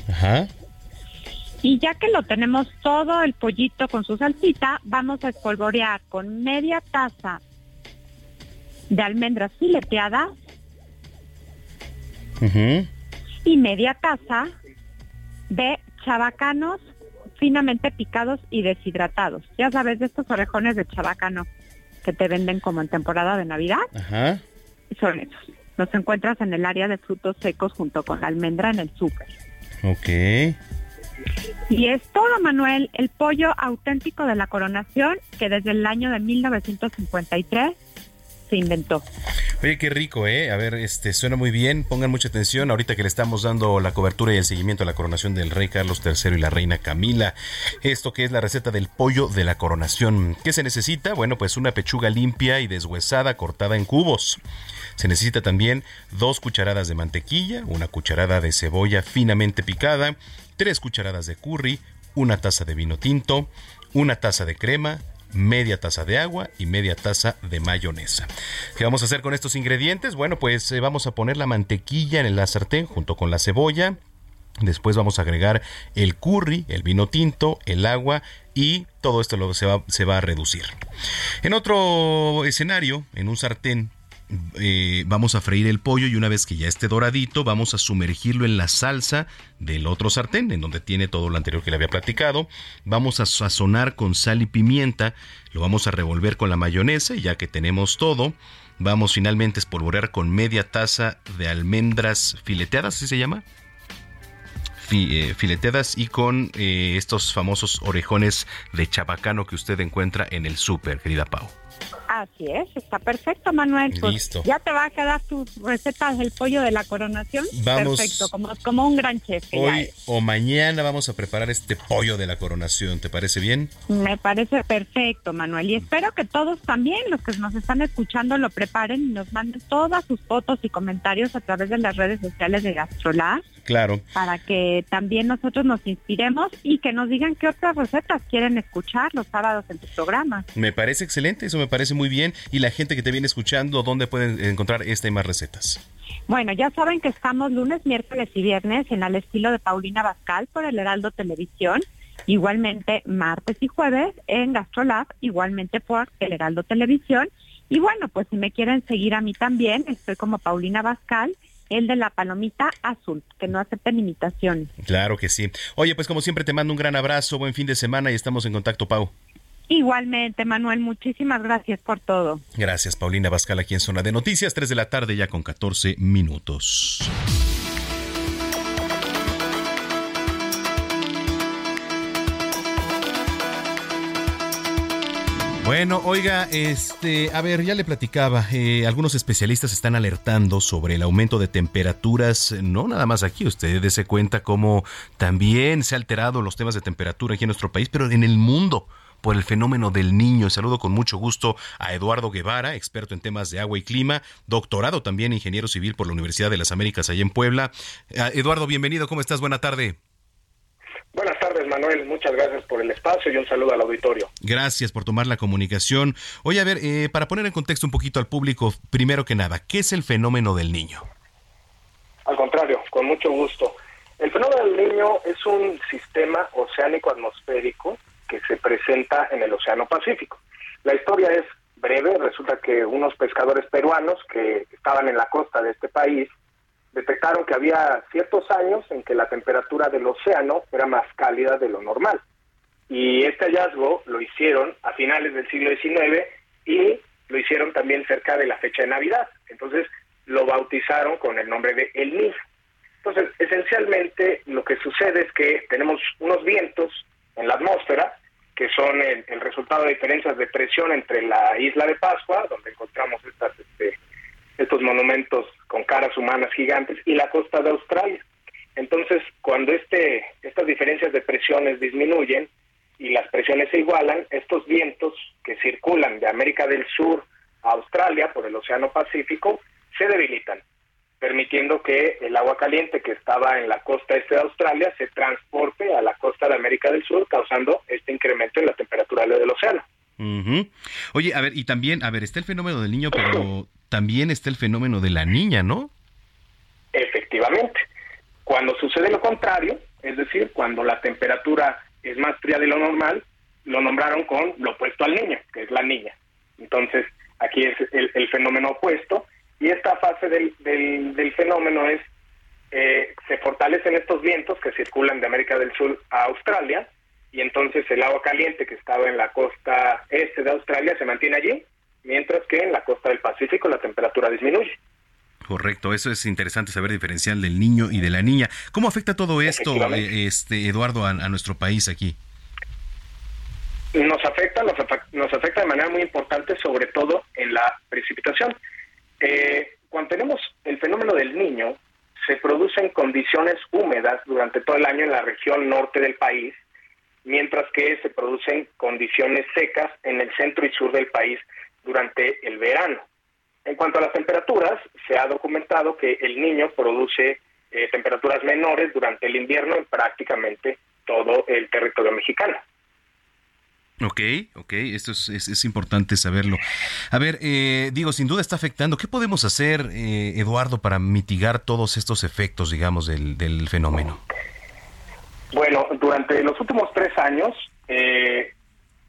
Ajá. Y ya que lo tenemos todo el pollito con su salsita, vamos a espolvorear con media taza de almendras fileteadas y media taza de chabacanos finamente picados y deshidratados. Ya sabes, de estos orejones de chabacano que te venden como en temporada de Navidad, Ajá. son esos. Los encuentras en el área de frutos secos junto con la almendra en el súper. Ok. Y es todo, Manuel, el pollo auténtico de la coronación que desde el año de 1953 se inventó. Oye, qué rico, ¿eh? A ver, este suena muy bien. Pongan mucha atención ahorita que le estamos dando la cobertura y el seguimiento a la coronación del rey Carlos III y la reina Camila. Esto que es la receta del pollo de la coronación. ¿Qué se necesita? Bueno, pues una pechuga limpia y deshuesada cortada en cubos. Se necesita también dos cucharadas de mantequilla, una cucharada de cebolla finamente picada, tres cucharadas de curry, una taza de vino tinto, una taza de crema, media taza de agua y media taza de mayonesa. ¿Qué vamos a hacer con estos ingredientes? Bueno, pues eh, vamos a poner la mantequilla en la sartén junto con la cebolla. Después vamos a agregar el curry, el vino tinto, el agua y todo esto se va a reducir. En otro escenario, en un sartén, eh, vamos a freír el pollo y una vez que ya esté doradito, vamos a sumergirlo en la salsa del otro sartén, en donde tiene todo lo anterior que le había platicado. Vamos a sazonar con sal y pimienta, lo vamos a revolver con la mayonesa y ya que tenemos todo, vamos finalmente a espolvorear con media taza de almendras fileteadas, ¿así se llama? Eh, fileteadas y con eh, estos famosos orejones de chabacano que usted encuentra en el súper, querida Pau. Así es, está perfecto, Manuel. Pues Listo. Ya te va a quedar tus recetas del pollo de la coronación. Vamos. Perfecto, como, como un gran chef. Hoy o mañana vamos a preparar este pollo de la coronación, ¿te parece bien? Me parece perfecto, Manuel. Y espero que todos también, los que nos están escuchando, lo preparen y nos manden todas sus fotos y comentarios a través de las redes sociales de Gastrolab Claro. para que también nosotros nos inspiremos y que nos digan qué otras recetas quieren escuchar los sábados en tu programa. Me parece excelente, eso me parece muy bien. Y la gente que te viene escuchando, ¿dónde pueden encontrar esta y más recetas? Bueno, ya saben que estamos lunes, miércoles y viernes en al estilo de Paulina Bascal por el Heraldo Televisión. Igualmente martes y jueves en Gastrolab, igualmente por el Heraldo Televisión. Y bueno, pues si me quieren seguir a mí también, estoy como Paulina Bascal, el de la palomita azul, que no acepten imitaciones. Claro que sí. Oye, pues como siempre te mando un gran abrazo, buen fin de semana y estamos en contacto, Pau. Igualmente, Manuel, muchísimas gracias por todo. Gracias, Paulina Bascal, aquí en Zona de Noticias, 3 de la tarde ya con 14 minutos. Bueno, oiga, este, a ver, ya le platicaba, eh, algunos especialistas están alertando sobre el aumento de temperaturas, no nada más aquí, usted se cuenta cómo también se han alterado los temas de temperatura aquí en nuestro país, pero en el mundo por el fenómeno del niño. Saludo con mucho gusto a Eduardo Guevara, experto en temas de agua y clima, doctorado también ingeniero civil por la Universidad de las Américas allá en Puebla. Eh, Eduardo, bienvenido, ¿cómo estás? Buena tarde. Buenas tardes, Manuel. Muchas gracias por el espacio y un saludo al auditorio. Gracias por tomar la comunicación. Oye, a ver, eh, para poner en contexto un poquito al público, primero que nada, ¿qué es el fenómeno del niño? Al contrario, con mucho gusto. El fenómeno del niño es un sistema oceánico atmosférico que se presenta en el Océano Pacífico. La historia es breve. Resulta que unos pescadores peruanos que estaban en la costa de este país detectaron que había ciertos años en que la temperatura del océano era más cálida de lo normal. Y este hallazgo lo hicieron a finales del siglo XIX y lo hicieron también cerca de la fecha de Navidad. Entonces lo bautizaron con el nombre de El Niño. Entonces, esencialmente lo que sucede es que tenemos unos vientos en la atmósfera que son el, el resultado de diferencias de presión entre la isla de Pascua, donde encontramos estas este, estos monumentos con caras humanas gigantes y la costa de Australia. Entonces, cuando este, estas diferencias de presiones disminuyen y las presiones se igualan, estos vientos que circulan de América del Sur a Australia por el Océano Pacífico se debilitan, permitiendo que el agua caliente que estaba en la costa este de Australia se transporte a la costa de América del Sur, causando este incremento en la temperatura del océano. Ujú. Oye, a ver, y también, a ver, está el fenómeno del niño, pero también está el fenómeno de la niña, ¿no? Efectivamente. Cuando sucede lo contrario, es decir, cuando la temperatura es más fría de lo normal, lo nombraron con lo opuesto al niño, que es la niña. Entonces, aquí es el, el fenómeno opuesto. Y esta fase del, del, del fenómeno es, eh, se fortalecen estos vientos que circulan de América del Sur a Australia, y entonces el agua caliente que estaba en la costa este de Australia se mantiene allí, mientras que en la costa del Pacífico la temperatura disminuye. Correcto, eso es interesante saber diferenciar del niño y de la niña. ¿Cómo afecta todo esto, eh, este Eduardo, a, a nuestro país aquí? nos afecta, nos afecta de manera muy importante, sobre todo en la precipitación. Eh, cuando tenemos el fenómeno del niño, se producen condiciones húmedas durante todo el año en la región norte del país, mientras que se producen condiciones secas en el centro y sur del país durante el verano. En cuanto a las temperaturas, se ha documentado que el niño produce eh, temperaturas menores durante el invierno en prácticamente todo el territorio mexicano. Ok, ok, esto es, es, importante saberlo. A ver, eh, digo, sin duda está afectando. ¿Qué podemos hacer, eh, Eduardo, para mitigar todos estos efectos, digamos, del, del fenómeno? Bueno, durante los últimos tres años, eh,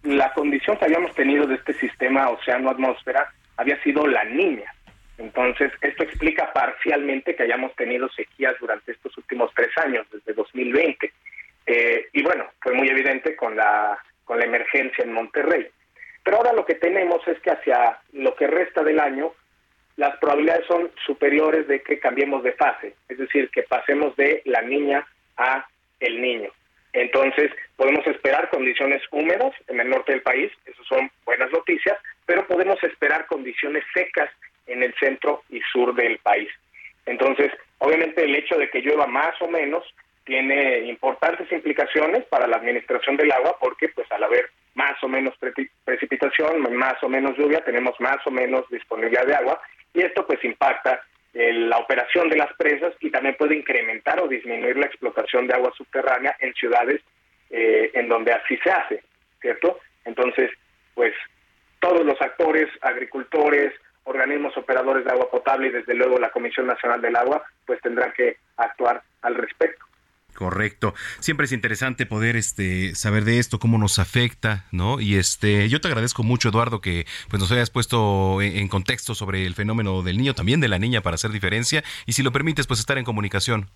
la condición que habíamos tenido de este sistema océano-atmósfera había sido la niña. Entonces, esto explica parcialmente que hayamos tenido sequías durante estos últimos tres años, desde 2020. Eh, y bueno, fue muy evidente con la, con la emergencia en Monterrey. Pero ahora lo que tenemos es que hacia lo que resta del año, las probabilidades son superiores de que cambiemos de fase, es decir, que pasemos de la niña a el niño. Entonces, podemos esperar condiciones húmedas en el norte del país, eso son buenas noticias, pero podemos esperar condiciones secas en el centro y sur del país. Entonces, obviamente el hecho de que llueva más o menos tiene importantes implicaciones para la administración del agua porque pues al haber más o menos precipitación, más o menos lluvia, tenemos más o menos disponibilidad de agua y esto pues impacta la operación de las presas y también puede incrementar o disminuir la explotación de agua subterránea en ciudades eh, en donde así se hace, ¿cierto? Entonces, pues todos los actores, agricultores, organismos operadores de agua potable y desde luego la Comisión Nacional del Agua, pues tendrán que actuar al respecto. Correcto. Siempre es interesante poder este saber de esto, cómo nos afecta, ¿no? Y este, yo te agradezco mucho, Eduardo, que pues nos hayas puesto en, contexto sobre el fenómeno del niño, también de la niña, para hacer diferencia. Y si lo permites, pues estar en comunicación.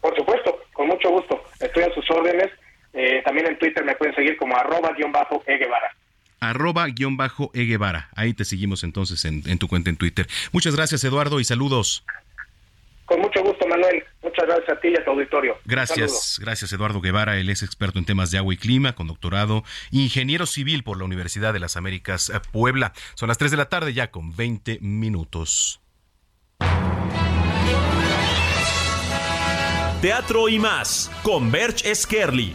Por supuesto, con mucho gusto. Estoy a sus órdenes. Eh, también en Twitter me pueden seguir como arroba guion bajo eguevara. Arroba guion bajo eguevara. Ahí te seguimos entonces en, en tu cuenta en Twitter. Muchas gracias, Eduardo, y saludos. Con mucho gusto. Muchas gracias a ti y a tu auditorio. Gracias, gracias Eduardo Guevara. Él es experto en temas de agua y clima, con doctorado, ingeniero civil por la Universidad de las Américas eh, Puebla. Son las 3 de la tarde ya con 20 minutos. Teatro y más con Berch Skerli.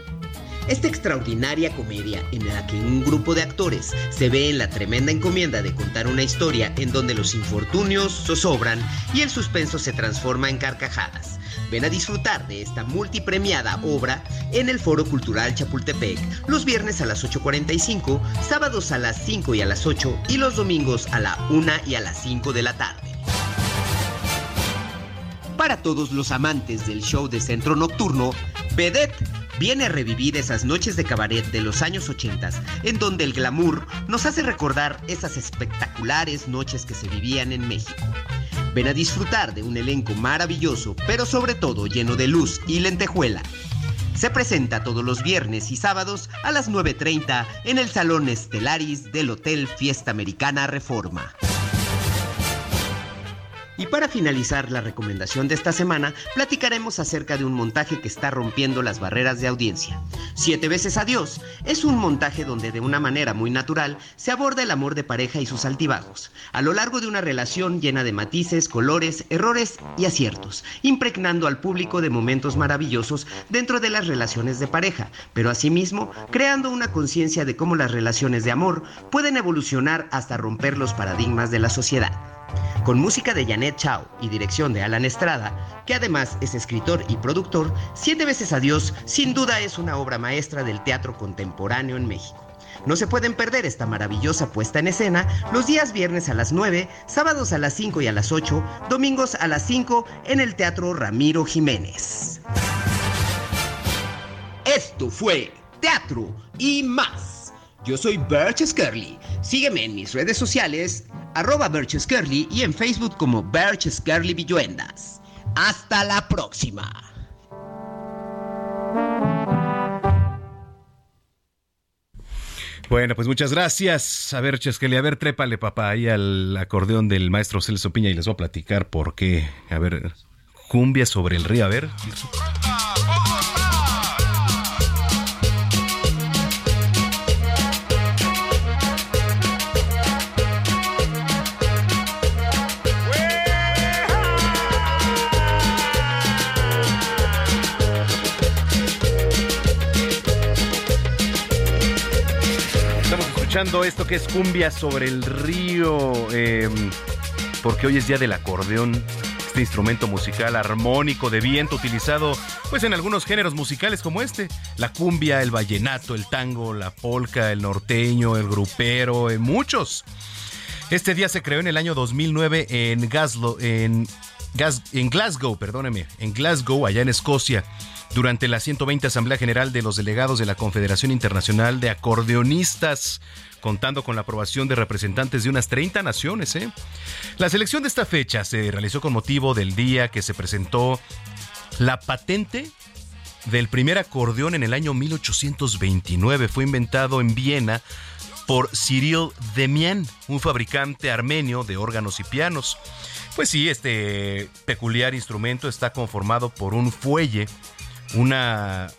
Esta extraordinaria comedia en la que un grupo de actores se ve en la tremenda encomienda de contar una historia en donde los infortunios zozobran y el suspenso se transforma en carcajadas. Ven a disfrutar de esta multipremiada obra en el Foro Cultural Chapultepec los viernes a las 8.45, sábados a las 5 y a las 8 y los domingos a la 1 y a las 5 de la tarde. Para todos los amantes del show de centro nocturno, Vedette viene a revivir esas noches de cabaret de los años 80, en donde el glamour nos hace recordar esas espectaculares noches que se vivían en México. Ven a disfrutar de un elenco maravilloso, pero sobre todo lleno de luz y lentejuela. Se presenta todos los viernes y sábados a las 9.30 en el Salón Estelaris del Hotel Fiesta Americana Reforma. Y para finalizar la recomendación de esta semana, platicaremos acerca de un montaje que está rompiendo las barreras de audiencia. Siete veces adiós es un montaje donde de una manera muy natural se aborda el amor de pareja y sus altibajos, a lo largo de una relación llena de matices, colores, errores y aciertos, impregnando al público de momentos maravillosos dentro de las relaciones de pareja, pero asimismo creando una conciencia de cómo las relaciones de amor pueden evolucionar hasta romper los paradigmas de la sociedad. Con música de Janet Chao y dirección de Alan Estrada, que además es escritor y productor, Siete veces Adiós sin duda es una obra maestra del teatro contemporáneo en México. No se pueden perder esta maravillosa puesta en escena los días viernes a las 9, sábados a las 5 y a las 8, domingos a las 5 en el Teatro Ramiro Jiménez. Esto fue Teatro y más. Yo soy Birch Skerly. Sígueme en mis redes sociales arroba Birch y en Facebook como Birch Villuendas. Hasta la próxima. Bueno, pues muchas gracias. A ver, a ver, trépale, papá, ahí al acordeón del maestro Celso Piña y les voy a platicar por qué. A ver, Cumbia sobre el río. A ver. Escuchando esto que es cumbia sobre el río, eh, porque hoy es día del acordeón, este instrumento musical armónico de viento utilizado pues en algunos géneros musicales como este, la cumbia, el vallenato, el tango, la polca, el norteño, el grupero, en muchos. Este día se creó en el año 2009 en Glasgow, en, Gas- en Glasgow, perdóneme, en Glasgow, allá en Escocia, durante la 120 Asamblea General de los Delegados de la Confederación Internacional de Acordeonistas, contando con la aprobación de representantes de unas 30 naciones. ¿eh? La selección de esta fecha se realizó con motivo del día que se presentó la patente del primer acordeón en el año 1829. Fue inventado en Viena por Cyril Demian, un fabricante armenio de órganos y pianos. Pues sí, este peculiar instrumento está conformado por un fuelle, una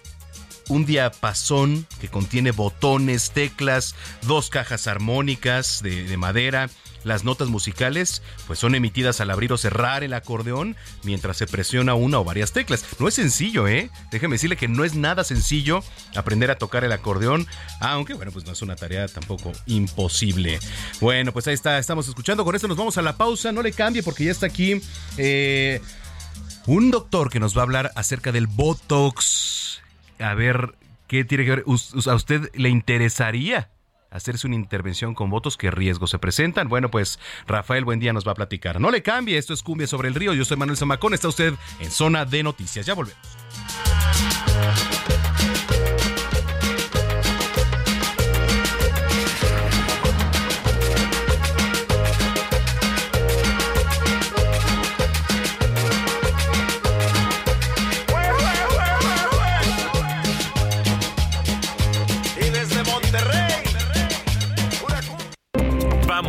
un diapasón que contiene botones, teclas, dos cajas armónicas de, de madera. Las notas musicales pues son emitidas al abrir o cerrar el acordeón mientras se presiona una o varias teclas. No es sencillo, ¿eh? Déjeme decirle que no es nada sencillo aprender a tocar el acordeón, aunque bueno, pues no es una tarea tampoco imposible. Bueno, pues ahí está, estamos escuchando. Con esto nos vamos a la pausa. No le cambie porque ya está aquí eh, un doctor que nos va a hablar acerca del Botox. A ver, ¿qué tiene que ver? ¿Us- ¿A usted le interesaría hacerse una intervención con Botox? ¿Qué riesgos se presentan? Bueno, pues Rafael Buendía nos va a platicar. No le cambie, esto es Cumbia sobre el Río. Yo soy Manuel Zamacón, está usted en Zona de Noticias. Ya volvemos.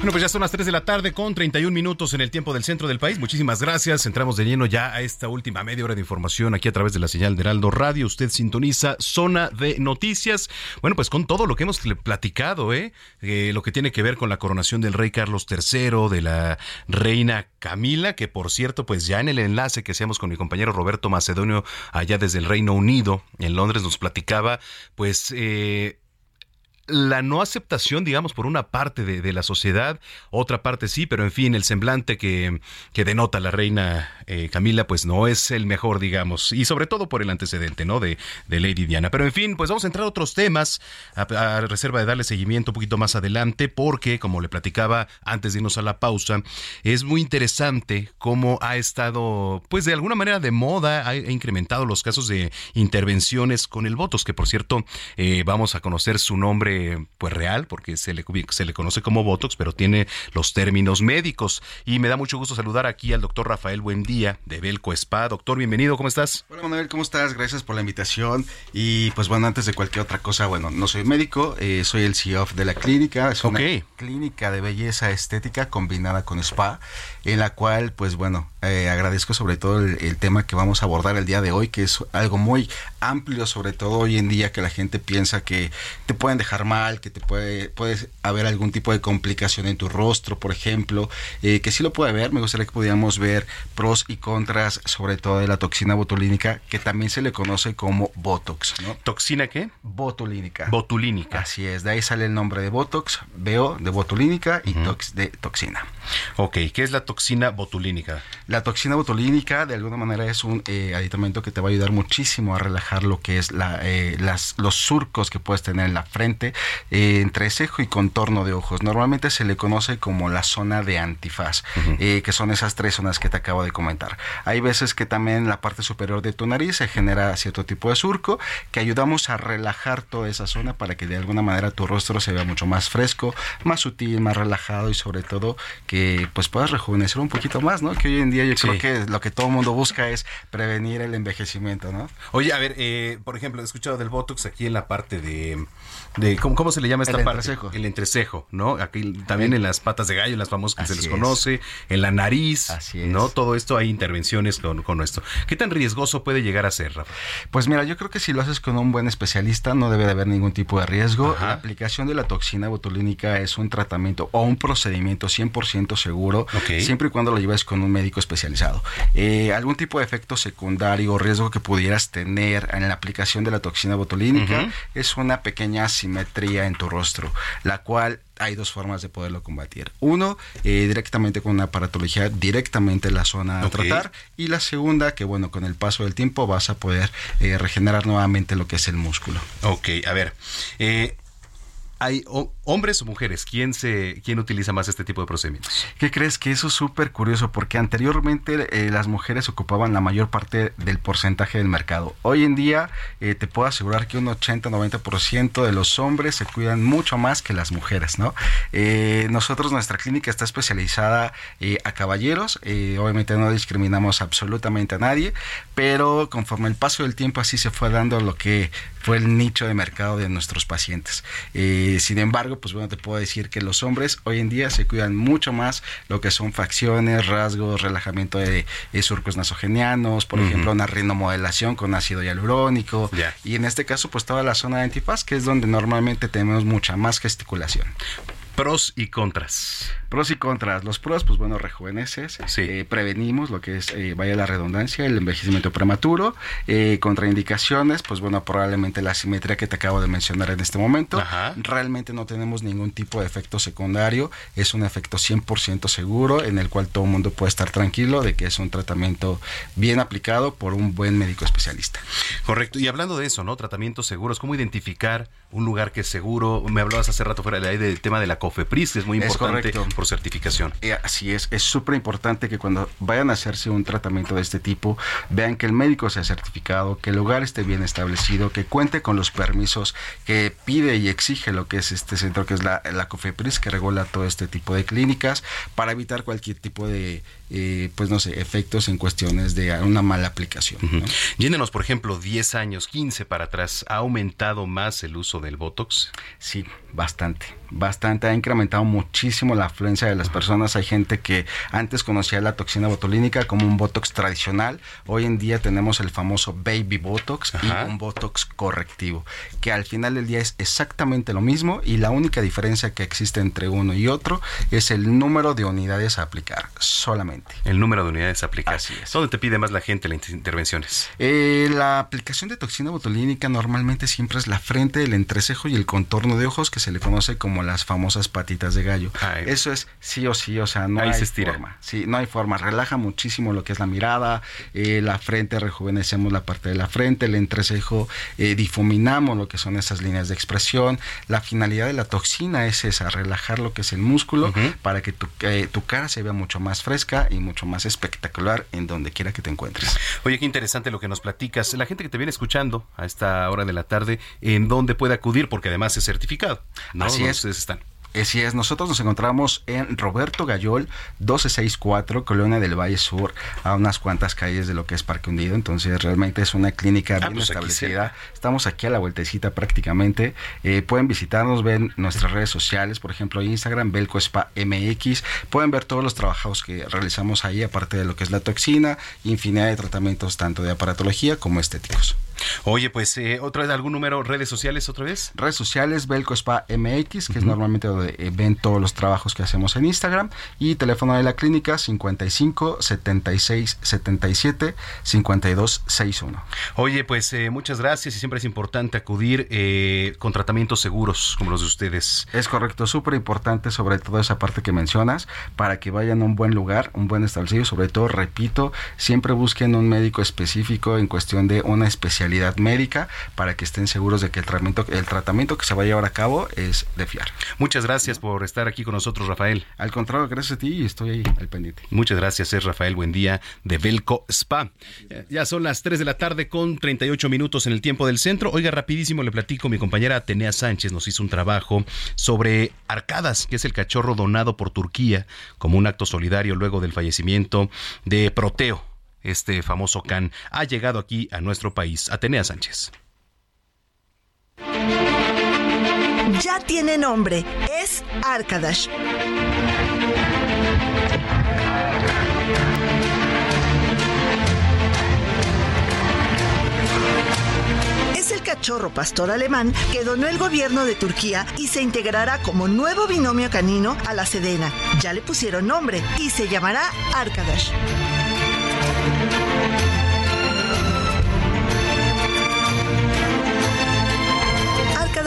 Bueno, pues ya son las 3 de la tarde con 31 minutos en el tiempo del centro del país. Muchísimas gracias. Entramos de lleno ya a esta última media hora de información aquí a través de la señal de Heraldo Radio. Usted sintoniza Zona de Noticias. Bueno, pues con todo lo que hemos platicado, ¿eh? Eh, lo que tiene que ver con la coronación del rey Carlos III, de la reina Camila, que por cierto, pues ya en el enlace que hacíamos con mi compañero Roberto Macedonio allá desde el Reino Unido, en Londres, nos platicaba, pues... Eh, la no aceptación, digamos, por una parte de, de, la sociedad, otra parte sí, pero en fin, el semblante que, que denota la reina eh, Camila, pues no es el mejor, digamos, y sobre todo por el antecedente, ¿no? De, de Lady Diana. Pero en fin, pues vamos a entrar a otros temas, a, reserva de darle seguimiento un poquito más adelante, porque, como le platicaba antes de irnos a la pausa, es muy interesante cómo ha estado, pues de alguna manera de moda, ha, ha incrementado los casos de intervenciones con el votos, que por cierto, eh, vamos a conocer su nombre nombre pues real, porque se le, se le conoce como Botox, pero tiene los términos médicos. Y me da mucho gusto saludar aquí al doctor Rafael Buendía de Belco Spa. Doctor, bienvenido, ¿cómo estás? Hola Manuel, ¿cómo estás? Gracias por la invitación. Y pues bueno, antes de cualquier otra cosa, bueno, no soy médico, eh, soy el CEO de la clínica. Es una clínica de belleza estética combinada con spa, en la cual pues bueno, eh, agradezco sobre todo el, tema que vamos a abordar el día de hoy, que es algo muy amplio, sobre todo hoy en día que la gente piensa que te pueden dejar mal, que te puede puedes haber algún tipo de complicación en tu rostro, por ejemplo, eh, que sí lo puede haber. Me gustaría que pudiéramos ver pros y contras, sobre todo de la toxina botulínica, que también se le conoce como Botox. ¿no? ¿Toxina qué? Botulínica. Botulínica. Así es, de ahí sale el nombre de Botox, veo de botulínica y tox de toxina. Ok, ¿qué es la toxina botulínica? La toxina botulínica de alguna manera es un eh, aditamento que te va a ayudar muchísimo a relajar lo que es la, eh, las, los surcos que puedes tener en la frente, eh, entre cejo y contorno de ojos. Normalmente se le conoce como la zona de antifaz, que son esas tres zonas que te acabo de comentar. Hay veces que también en la parte superior de tu nariz se genera cierto tipo de surco que ayudamos a relajar toda esa zona para que de alguna manera tu rostro se vea mucho más fresco, más sutil, más relajado y sobre todo que pues puedas rejuvenecer un poquito más, ¿no? Que hoy en día yo creo que lo que todo el mundo busca es prevenir el envejecimiento, ¿no? Oye, a ver, eh, por ejemplo, he escuchado del Botox aquí en la parte de... de ¿cómo, se le llama esta el parte? Entrecejo. El entrecejo, ¿no? Aquí también en las patas de gallo, en las famosas que se les conoce, en la nariz, Así es. ¿no? Todo esto hay intervenciones con, con esto. ¿Qué tan riesgoso puede llegar a ser, Rafa? Pues mira, yo creo que si lo haces con un buen especialista no debe de haber ningún tipo de riesgo. La aplicación de la toxina botulínica es un tratamiento o un procedimiento 100% seguro, siempre y cuando lo lleves con un médico especializado. Eh, algún tipo de efecto secundario o riesgo que pudieras tener en la aplicación de la toxina botulínica es una pequeña asimetría en tu rostro, la cual hay dos formas de poderlo combatir. Uno, eh, directamente con una aparatología, directamente en la zona a tratar. Y la segunda, que bueno, con el paso del tiempo vas a poder eh, regenerar nuevamente lo que es el músculo. Ok, a ver. eh, ¿Hay hombres o mujeres? ¿Quién, se, ¿Quién utiliza más este tipo de procedimientos? ¿Qué crees? Que eso es súper curioso porque anteriormente eh, las mujeres ocupaban la mayor parte del porcentaje del mercado. Hoy en día eh, te puedo asegurar que un 80-90% de los hombres se cuidan mucho más que las mujeres, ¿no? Eh, nosotros, nuestra clínica está especializada a caballeros, obviamente no discriminamos absolutamente a nadie, pero conforme el paso del tiempo así se fue dando lo que fue el nicho de mercado de nuestros pacientes. Sin embargo, pues bueno, te puedo decir que los hombres hoy en día se cuidan mucho más lo que son facciones, rasgos, relajamiento de, de surcos nasogenianos, por ejemplo, una rinomodelación con ácido hialurónico. Y en este caso, pues toda la zona de antifaz, que es donde normalmente tenemos mucha más gesticulación. Pros y contras. Pros y contras. Los pros, pues bueno, rejuveneces. eh, prevenimos lo que es, eh, vaya la redundancia, el envejecimiento prematuro. Eh, contraindicaciones, pues bueno, probablemente la simetría que te acabo de mencionar en este momento. Realmente no tenemos ningún tipo de efecto secundario. Es un efecto 100% seguro en el cual todo el mundo puede estar tranquilo de que es un tratamiento bien aplicado por un buen médico especialista. Correcto. Y hablando de eso, ¿no? Tratamientos seguros. ¿Cómo identificar un lugar que es seguro? Me hablabas hace rato fuera del aire del tema de la COFEPRIS, que es muy importante correcto. Por certificación. Eh, así es, es súper importante que cuando vayan a hacerse un tratamiento de este tipo, vean que el médico sea certificado, que el lugar esté bien establecido, que cuente con los permisos que pide y exige lo que es este centro, que es la, la COFEPRIS, que regula todo este tipo de clínicas, para evitar cualquier tipo de, eh, pues no sé, efectos en cuestiones de una mala aplicación. ¿no? Por ejemplo, 10 años, 15 para atrás, ¿ha aumentado más el uso del Botox? Sí, bastante, bastante. Ha incrementado muchísimo la afluencia de las personas. Hay gente que antes conocía la toxina botulínica como un Botox tradicional. Hoy en día tenemos el famoso Baby Botox Ajá. y un Botox correctivo, que al final del día es exactamente lo mismo y la única diferencia que existe entre uno y otro es el número de unidades a aplicar solamente. El número de unidades aplicadas. ¿Dónde te pide más la gente las intervenciones? Eh, la aplicación de toxina botulínica normalmente siempre es la frente, el entrecejo y el contorno de ojos que se le conoce como las famosas patitas de gallo. Eso Sí o sí, o sea, no Ahí hay se estira. forma. Sí, no hay forma. Relaja muchísimo lo que es la mirada, eh, la frente, rejuvenecemos la parte de la frente, el entrecejo, eh, difuminamos lo que son esas líneas de expresión. La finalidad de la toxina es esa, relajar lo que es el músculo para que tu, eh, tu cara se vea mucho más fresca y mucho más espectacular en donde quiera que te encuentres. Oye, qué interesante lo que nos platicas. La gente que te viene escuchando a esta hora de la tarde, ¿en dónde puede acudir? Porque además es certificado. ¿no? Así ¿Dónde es. ustedes están. Así es, nosotros nos encontramos en Roberto Gayol, 1264, Colonia del Valle Sur, a unas cuantas calles de lo que es Parque Hundido. Entonces, realmente es una clínica bien pues aquí establecida. Estamos aquí a la vueltecita prácticamente. Eh, pueden visitarnos, ven nuestras redes sociales, por ejemplo, Instagram, Belco Spa MX. Pueden ver todos los trabajos que realizamos ahí, aparte de lo que es la toxina, infinidad de tratamientos tanto de aparatología como estéticos. Oye, pues, eh, ¿otra vez algún número, redes sociales otra vez? Redes sociales, Belco Spa MX, que es normalmente donde eh, ven todos los trabajos que hacemos en Instagram. Y teléfono de la clínica 55 76 77 52 61. Oye, pues eh, muchas gracias y siempre es importante acudir eh, con tratamientos seguros como los de ustedes. Es correcto, súper importante sobre todo esa parte que mencionas, para que vayan a un buen lugar, un buen establecido, sobre todo, repito, siempre busquen un médico específico en cuestión de una especialidad médica para que estén seguros de que el tratamiento, el tratamiento que se va a llevar a cabo es de fiar. Muchas gracias por estar aquí con nosotros, Rafael. Al contrario, gracias a ti y estoy ahí al pendiente. Muchas gracias, es Rafael Buendía de Belco Spa. Ya- Ya son las 3 de la tarde con 38 minutos en el tiempo del centro. Oiga, rapidísimo le platico, mi compañera Atenea Sánchez nos hizo un trabajo sobre Arcadas, que es el cachorro donado por Turquía como un acto solidario luego del fallecimiento de Proteo, este famoso can. Ha llegado aquí a nuestro país. Atenea Sánchez. Ya tiene nombre, es Arkadash. Es el cachorro pastor alemán que donó el gobierno de Turquía y se integrará como nuevo binomio canino a la Sedena. Ya le pusieron nombre y se llamará Arkadash.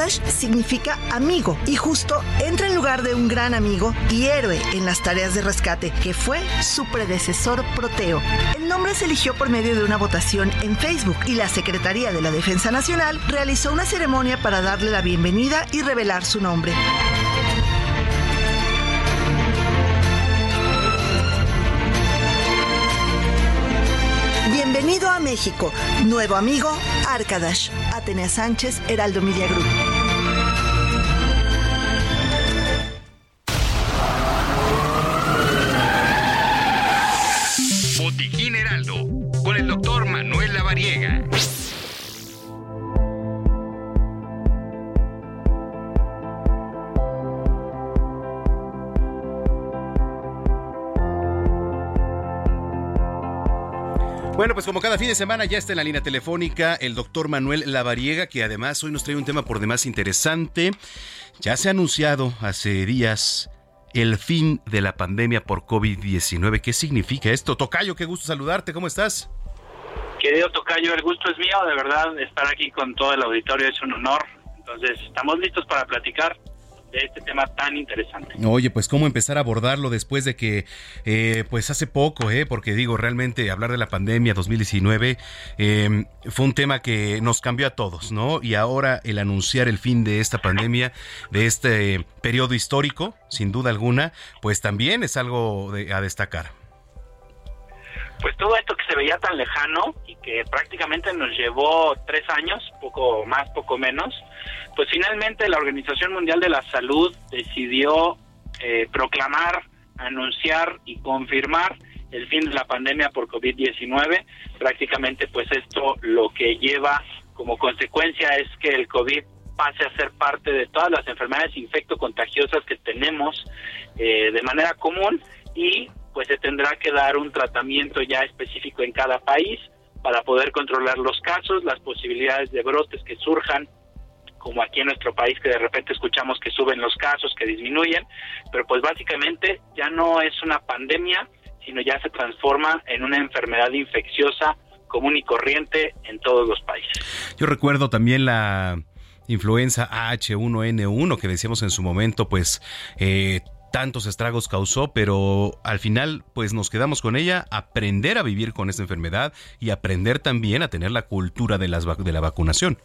Significa amigo y justo entra en lugar de un gran amigo y héroe en las tareas de rescate, que fue su predecesor Proteo. El nombre se eligió por medio de una votación en Facebook y la Secretaría de la Defensa Nacional realizó una ceremonia para darle la bienvenida y revelar su nombre. Bienvenido a México, nuevo amigo Arkadash. Atenea Sánchez, Heraldo Media Group. Botiquín Heraldo, con el doctor Manuel Lavariega. Bueno, pues como cada fin de semana ya está en la línea telefónica el doctor Manuel Lavariega, que además hoy nos trae un tema por demás interesante. Ya se ha anunciado hace días el fin de la pandemia por COVID-19. ¿Qué significa esto? Tocayo, qué gusto saludarte, ¿cómo estás? Querido Tocayo, el gusto es mío, de verdad, estar aquí con todo el auditorio es un honor. Entonces, estamos listos para platicar este tema tan interesante. Oye, pues cómo empezar a abordarlo después de que, eh, pues hace poco, eh, porque digo, realmente hablar de la pandemia 2019 eh, fue un tema que nos cambió a todos, ¿no? Y ahora el anunciar el fin de esta pandemia, de este periodo histórico, sin duda alguna, pues también es algo de- a destacar. Pues todo esto que se veía tan lejano y que prácticamente nos llevó tres años, poco más, poco menos, pues finalmente la Organización Mundial de la Salud decidió eh, proclamar, anunciar y confirmar el fin de la pandemia por COVID-19. Prácticamente pues esto lo que lleva como consecuencia es que el COVID pase a ser parte de todas las enfermedades infectocontagiosas que tenemos eh, de manera común y pues se tendrá que dar un tratamiento ya específico en cada país para poder controlar los casos, las posibilidades de brotes que surjan, como aquí en nuestro país que de repente escuchamos que suben los casos, que disminuyen, pero pues básicamente ya no es una pandemia, sino ya se transforma en una enfermedad infecciosa común y corriente en todos los países. Yo recuerdo también la influenza H1N1 que decíamos en su momento, pues eh, tantos estragos causó, pero al final pues nos quedamos con ella, aprender a vivir con esta enfermedad y aprender también a tener la cultura de, las, de la vacunación.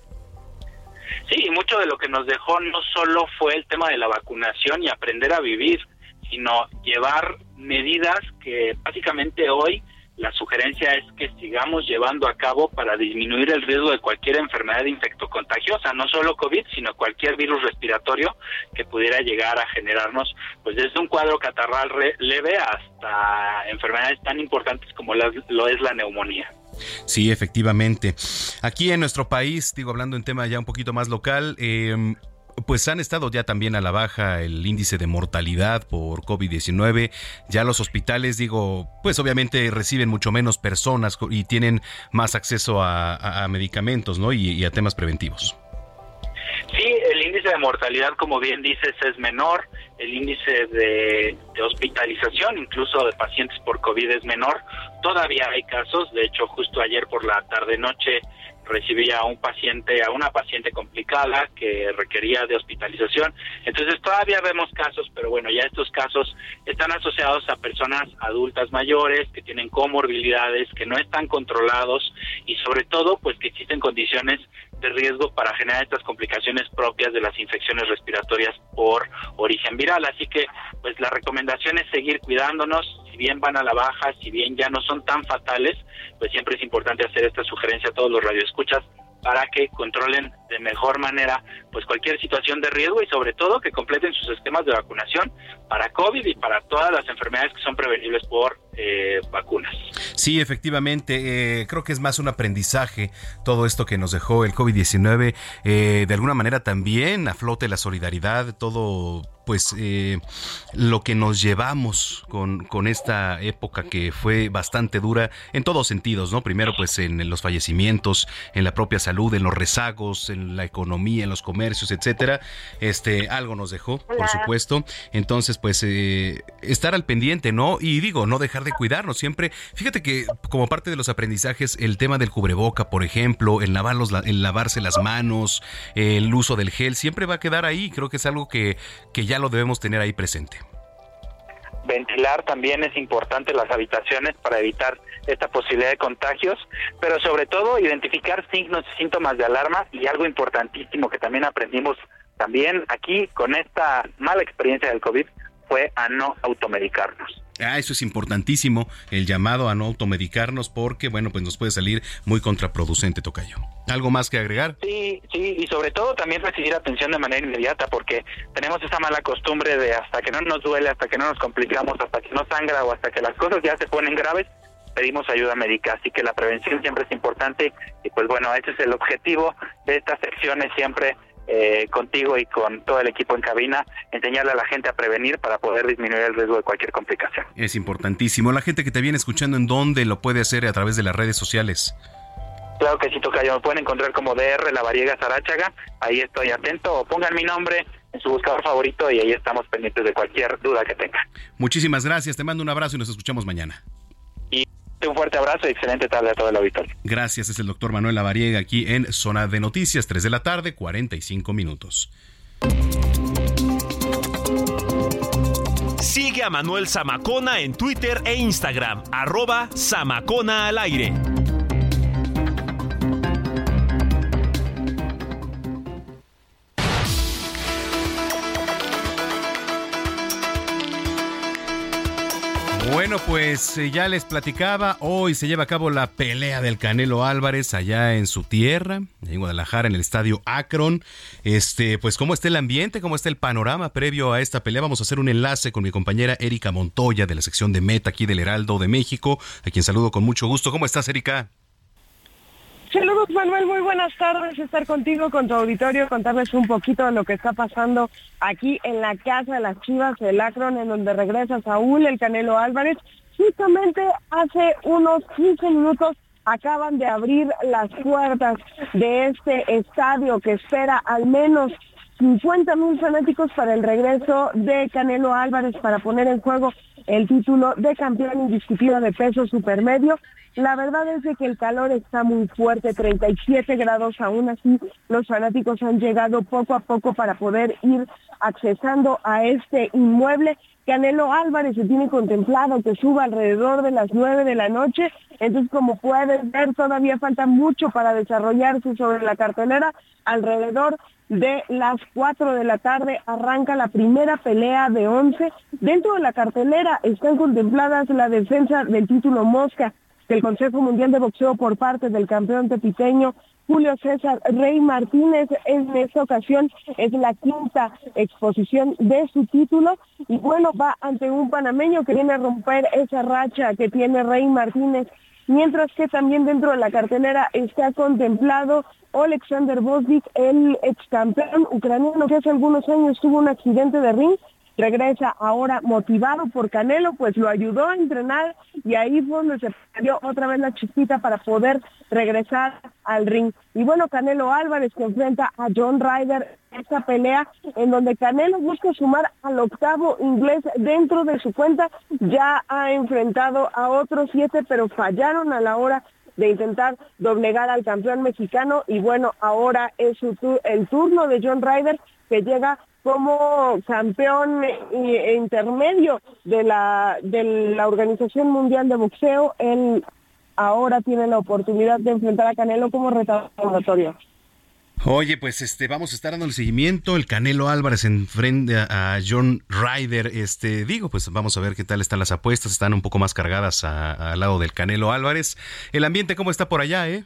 Sí, y mucho de lo que nos dejó no solo fue el tema de la vacunación y aprender a vivir, sino llevar medidas que básicamente hoy la sugerencia es que sigamos llevando a cabo para disminuir el riesgo de cualquier enfermedad infectocontagiosa, no solo COVID, sino cualquier virus respiratorio que pudiera llegar a generarnos, pues desde un cuadro catarral leve hasta enfermedades tan importantes como lo es la neumonía. Sí, efectivamente. Aquí en nuestro país, digo, hablando en tema ya un poquito más local, eh, pues han estado ya también a la baja el índice de mortalidad por COVID-19. Ya los hospitales, digo, pues obviamente reciben mucho menos personas y tienen más acceso a, medicamentos, ¿no? Y, a temas preventivos. Sí, el índice de mortalidad, como bien dices, es menor. El índice de, de hospitalización, incluso de pacientes por COVID, es menor. Todavía hay casos. De hecho, justo ayer por la tarde-noche recibía a un paciente, a una paciente complicada que requería de hospitalización. Entonces todavía vemos casos, pero bueno, ya estos casos están asociados a personas adultas mayores que tienen comorbilidades, que no están controlados y sobre todo pues que existen condiciones de riesgo para generar estas complicaciones propias de las infecciones respiratorias por origen viral. Así que pues la recomendación es seguir cuidándonos, bien van a la baja, si bien ya no son tan fatales, pues siempre es importante hacer esta sugerencia a todos los radioescuchas para que controlen de mejor manera pues cualquier situación de riesgo y sobre todo que completen sus esquemas de vacunación para COVID y para todas las enfermedades que son prevenibles por eh, vacunas. Sí, efectivamente, eh, creo que es más un aprendizaje todo esto que nos dejó el COVID-19. Eh, de alguna manera también aflote la solidaridad, todo pues eh, lo que nos llevamos con, con, esta época que fue bastante dura en todos sentidos, ¿no? Primero pues en los fallecimientos, en la propia salud, en los rezagos, en la economía, en los comercios, etcétera. Este, algo nos dejó, por supuesto. Entonces pues eh, estar al pendiente, ¿no? Y digo, no dejar de cuidarnos siempre. Fíjate que como parte de los aprendizajes, el tema del cubreboca, por ejemplo, el, lavarlos, el lavarse las manos, el uso del gel, siempre va a quedar ahí. Creo que es algo que, que ya lo debemos tener ahí presente. Ventilar también es importante las habitaciones para evitar esta posibilidad de contagios, pero sobre todo identificar signos y síntomas de alarma y algo importantísimo que también aprendimos también aquí con esta mala experiencia del COVID fue a no automedicarnos. Ah, eso es importantísimo, el llamado a no automedicarnos porque, bueno, pues nos puede salir muy contraproducente, Tocayo. ¿Algo más que agregar? Sí, sí, y sobre todo también recibir atención de manera inmediata porque tenemos esa mala costumbre de hasta que no nos duele, hasta que no nos complicamos, hasta que no sangra o hasta que las cosas ya se ponen graves, pedimos ayuda médica. Así que la prevención siempre es importante y pues bueno, ese es el objetivo de estas secciones siempre eh, contigo y con todo el equipo en cabina, enseñarle a la gente a prevenir para poder disminuir el riesgo de cualquier complicación. Es importantísimo. La gente que te viene escuchando, ¿en dónde lo puede hacer a través de las redes sociales? Claro que sí, Tocayo. Me pueden encontrar como DR La Variega Sarachaga. Ahí estoy atento. O pongan mi nombre en su buscador favorito y ahí estamos pendientes de cualquier duda que tenga. Muchísimas gracias. Te mando un abrazo y nos escuchamos mañana. Un fuerte abrazo y excelente tarde a todo el auditorio. Gracias, es el doctor Manuel Lavariega aquí en Zona de Noticias, 3 de la tarde, 45 minutos. Sigue a Manuel Zamacona en Twitter e Instagram, arroba Zamacona al aire. Bueno, pues eh, ya les platicaba, hoy se lleva a cabo la pelea del Canelo Álvarez allá en su tierra, en Guadalajara, en el estadio Akron. Este, pues cómo está el ambiente, cómo está el panorama previo a esta pelea. Vamos a hacer un enlace con mi compañera Erika Montoya de la sección de Meta aquí del Heraldo de México, a quien saludo con mucho gusto. ¿Cómo estás, Erika? Saludos Manuel, muy buenas tardes, estar contigo, con tu auditorio, contarles un poquito de lo que está pasando aquí en la Casa de las Chivas, el Akron, en donde regresa Saúl, el Canelo Álvarez. Justamente hace unos 15 minutos acaban de abrir las puertas de este estadio que espera al menos 50 mil fanáticos para el regreso de Canelo Álvarez para poner en juego el título de campeón indiscutido de peso supermedio. La verdad es de que el calor está muy fuerte, 37 grados aún así. Los fanáticos han llegado poco a poco para poder ir accesando a este inmueble. Canelo Álvarez se tiene contemplado que suba alrededor de las 9 de la noche. Entonces, como pueden ver, todavía falta mucho para desarrollarse sobre la cartelera. Alrededor de las 4 de la tarde arranca la primera pelea de 11. Dentro de la cartelera están contempladas la defensa del título Mosca del Consejo Mundial de Boxeo por parte del campeón tepiteño Julio César Rey Martínez. En esta ocasión es la quinta exposición de su título y bueno, va ante un panameño que viene a romper esa racha que tiene Rey Martínez mientras que también dentro de la cartelera está contemplado Alexander Bosvik, el ex campeón ucraniano que hace algunos años tuvo un accidente de ring regresa ahora motivado por Canelo, pues lo ayudó a entrenar y ahí fue donde se perdió otra vez la chispita para poder regresar al ring. Y bueno, Canelo Álvarez que enfrenta a John Ryder esta pelea en donde Canelo busca sumar al octavo inglés dentro de su cuenta, ya ha enfrentado a otros siete, pero fallaron a la hora de intentar doblegar al campeón mexicano y bueno, ahora es el turno de John Ryder que llega como campeón e intermedio de la, de la Organización Mundial de Boxeo, él ahora tiene la oportunidad de enfrentar a Canelo como retador Oye, pues este vamos a estar dando el seguimiento. El Canelo Álvarez enfrente a John Ryder. Este, digo, pues vamos a ver qué tal están las apuestas. Están un poco más cargadas al lado del Canelo Álvarez. El ambiente, ¿cómo está por allá, eh?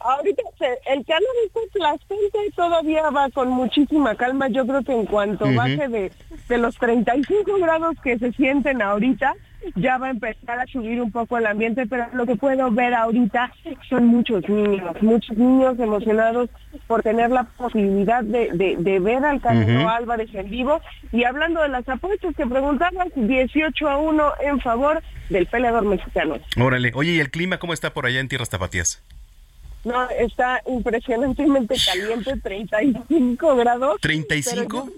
Ahorita el calor la gente todavía va con muchísima calma. Yo creo que en cuanto baje de, de los 35 grados que se sienten ahorita, ya va a empezar a subir un poco el ambiente, pero lo que puedo ver ahorita son muchos niños, muchos niños emocionados por tener la posibilidad de, de, ver al Canelo Álvarez en vivo. Y hablando de las apuestas que preguntabas, 18 a 1 en favor del peleador mexicano. Órale, oye, ¿y el clima cómo está por allá en Tierras Tapatías? No, está impresionantemente caliente, 35 grados. ¿35?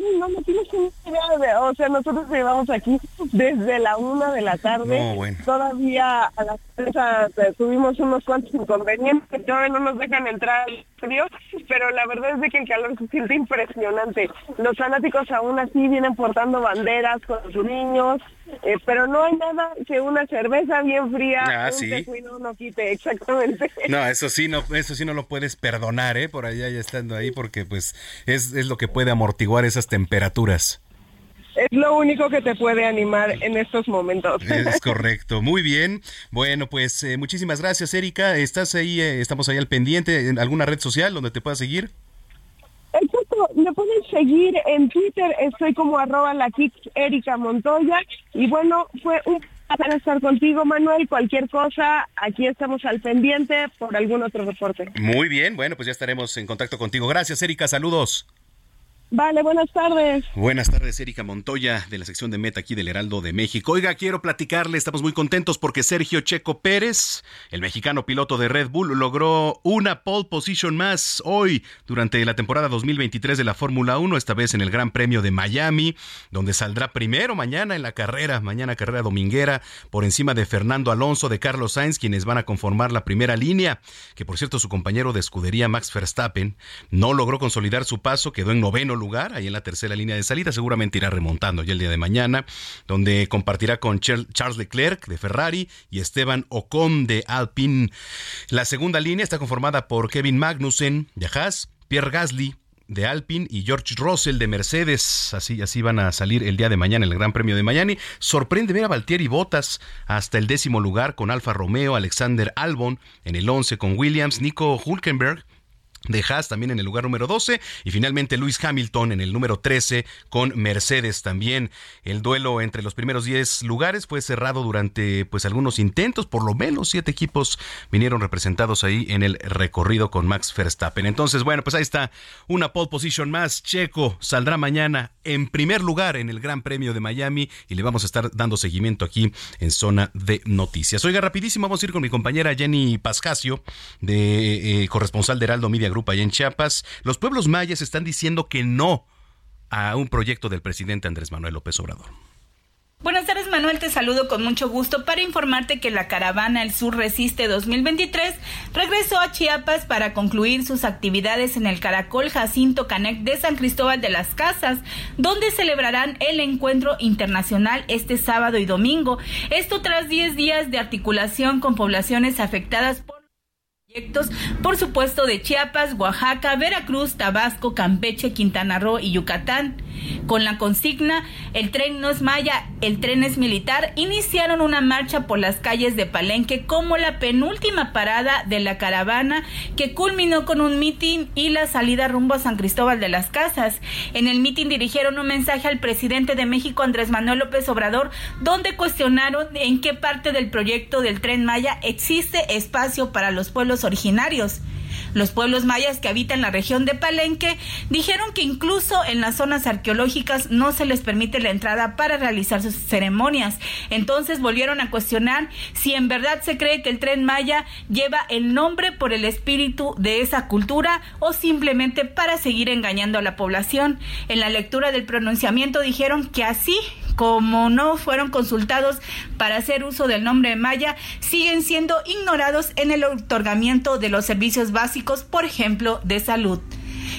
Sí, no, no tienes idea de, o sea, nosotros llevamos aquí desde la una de la tarde. Todavía a las tres eh, tuvimos unos cuantos inconvenientes, todavía no nos dejan entrar al frío, pero la verdad es de que el calor se siente impresionante. Los fanáticos aún así vienen portando banderas con sus niños, eh, pero no hay nada que una cerveza bien fría ah, un no quite, exactamente. No, eso sí no, eso sí no lo puedes perdonar, ¿eh? Por allá ya estando ahí, porque pues es, es lo que puede amortiguar esas temperaturas. Es lo único que te puede animar en estos momentos. Es *laughs* correcto, muy bien. Bueno, pues eh, muchísimas gracias, Erika. ¿Estás ahí, eh, estamos ahí al pendiente en alguna red social donde te pueda seguir? Exacto, me pueden seguir en Twitter, estoy como arroba la Erika Montoya. Y bueno, fue un placer estar contigo, Manuel. Cualquier cosa, aquí estamos al pendiente por algún otro reporte. Muy bien, bueno, pues ya estaremos en contacto contigo. Gracias, Erika, saludos. Vale, buenas tardes. Buenas tardes, Erika Montoya, de la sección de Meta aquí del Heraldo de México. Oiga, quiero platicarle, estamos muy contentos porque Sergio Checo Pérez, el mexicano piloto de Red Bull, logró una pole position más hoy durante la temporada 2023 de la Fórmula 1, esta vez en el Gran Premio de Miami, donde saldrá primero mañana en la carrera, mañana carrera dominguera, por encima de Fernando Alonso, de Carlos Sainz, quienes van a conformar la primera línea, que por cierto su compañero de escudería Max Verstappen no logró consolidar su paso, quedó en noveno lugar, ahí en la tercera línea de salida, seguramente irá remontando ya el día de mañana, donde compartirá con Charles Leclerc de Ferrari y Esteban Ocon de Alpine. La segunda línea está conformada por Kevin Magnussen de Haas, Pierre Gasly de Alpine y George Russell de Mercedes. Así, así van a salir el día de mañana en el Gran Premio de Miami. Sorprende ver a Valtieri Bottas hasta el décimo lugar con Alfa Romeo, Alexander Albon en el 11 con Williams, Nico Hulkenberg de Haas también en el lugar número 12 y finalmente Luis Hamilton en el número 13 con Mercedes también. El duelo entre los primeros 10 lugares fue cerrado durante pues algunos intentos, por lo menos siete equipos vinieron representados ahí en el recorrido con Max Verstappen. Entonces, bueno, pues ahí está una pole position más. Checo saldrá mañana en primer lugar en el Gran Premio de Miami y le vamos a estar dando seguimiento aquí en zona de noticias. Oiga, rapidísimo, vamos a ir con mi compañera Jenny Pascasio de eh, corresponsal de Heraldo Media Allá en Chiapas, los pueblos mayas están diciendo que no a un proyecto del presidente Andrés Manuel López Obrador. Buenas tardes Manuel, te saludo con mucho gusto para informarte que la caravana El Sur Resiste 2023 regresó a Chiapas para concluir sus actividades en el Caracol Jacinto Canec de San Cristóbal de las Casas, donde celebrarán el encuentro internacional este sábado y domingo. Esto tras 10 días de articulación con poblaciones afectadas por por supuesto, de Chiapas, Oaxaca, Veracruz, Tabasco, Campeche, Quintana Roo y Yucatán. Con la consigna El tren no es maya, el tren es militar, iniciaron una marcha por las calles de Palenque como la penúltima parada de la caravana que culminó con un mitin y la salida rumbo a San Cristóbal de las Casas. En el mitin dirigieron un mensaje al presidente de México, Andrés Manuel López Obrador, donde cuestionaron en qué parte del proyecto del tren Maya existe espacio para los pueblos originarios. Los pueblos mayas que habitan la región de Palenque dijeron que incluso en las zonas arqueológicas no se les permite la entrada para realizar sus ceremonias. Entonces volvieron a cuestionar si en verdad se cree que el tren maya lleva el nombre por el espíritu de esa cultura o simplemente para seguir engañando a la población. En la lectura del pronunciamiento dijeron que así como no fueron consultados para hacer uso del nombre maya, siguen siendo ignorados en el otorgamiento de los servicios básicos, por ejemplo, de salud.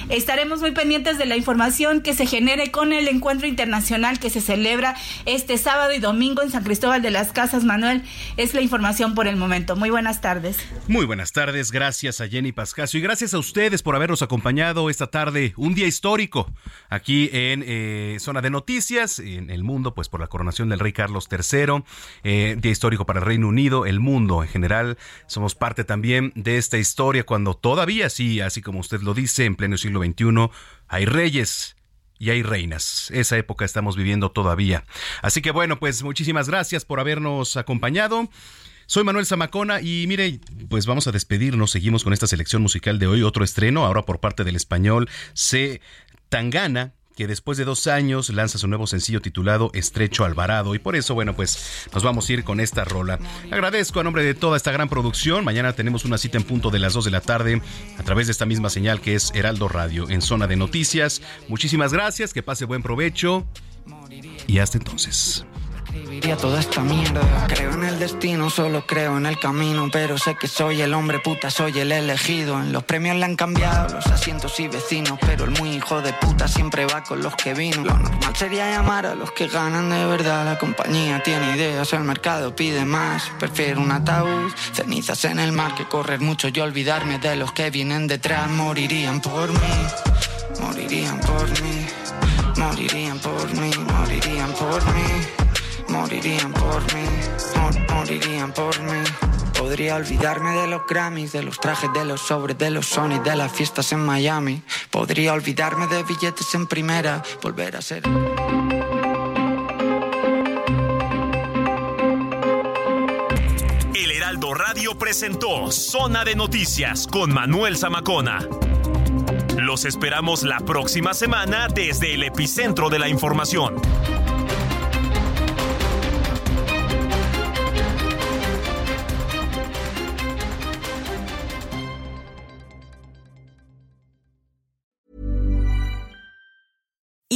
Estaremos muy pendientes de la información que se genere con el encuentro internacional que se celebra este sábado y domingo en San Cristóbal de las Casas. Manuel, es la información por el momento. Muy buenas tardes. Muy buenas tardes, gracias a Jenny Pascasio y gracias a ustedes por habernos acompañado esta tarde, un día histórico aquí en eh, Zona de Noticias, en el mundo, pues por la coronación del rey Carlos III, eh, día histórico para el Reino Unido, el mundo en general. Somos parte también de esta historia cuando todavía sí, así como usted lo dice, en pleno siglo XXI, hay reyes y hay reinas. Esa época estamos viviendo todavía. Así que bueno, pues muchísimas gracias por habernos acompañado. Soy Manuel Zamacona y mire, pues vamos a despedirnos. Seguimos con esta selección musical de hoy, otro estreno, ahora por parte del español C. Tangana que después de dos años lanza su nuevo sencillo titulado Estrecho Alvarado. Y por eso, bueno, pues nos vamos a ir con esta rola. Agradezco a nombre de toda esta gran producción. Mañana tenemos una cita en punto de las 2 de la tarde a través de esta misma señal que es Heraldo Radio en zona de noticias. Muchísimas gracias, que pase buen provecho y hasta entonces. Escribiría toda esta mierda. Creo en el destino, solo creo en el camino. Pero sé que soy el hombre puta, soy el elegido. En los premios le han cambiado los asientos y vecinos. Pero el muy hijo de puta siempre va con los que vino. Lo normal sería llamar a los que ganan de verdad. La compañía tiene ideas, el mercado pide más. Prefiero un ataúd, cenizas en el mar que correr mucho y olvidarme de los que vienen detrás. Morirían por mí, morirían por mí, morirían por mí, morirían por mí. Morirían por mí, mor- morirían por mí. Podría olvidarme de los Grammys, de los trajes, de los sobres, de los Sony, de las fiestas en Miami. Podría olvidarme de billetes en primera, volver a ser. El Heraldo Radio presentó Zona de Noticias con Manuel Zamacona. Los esperamos la próxima semana desde el epicentro de la información.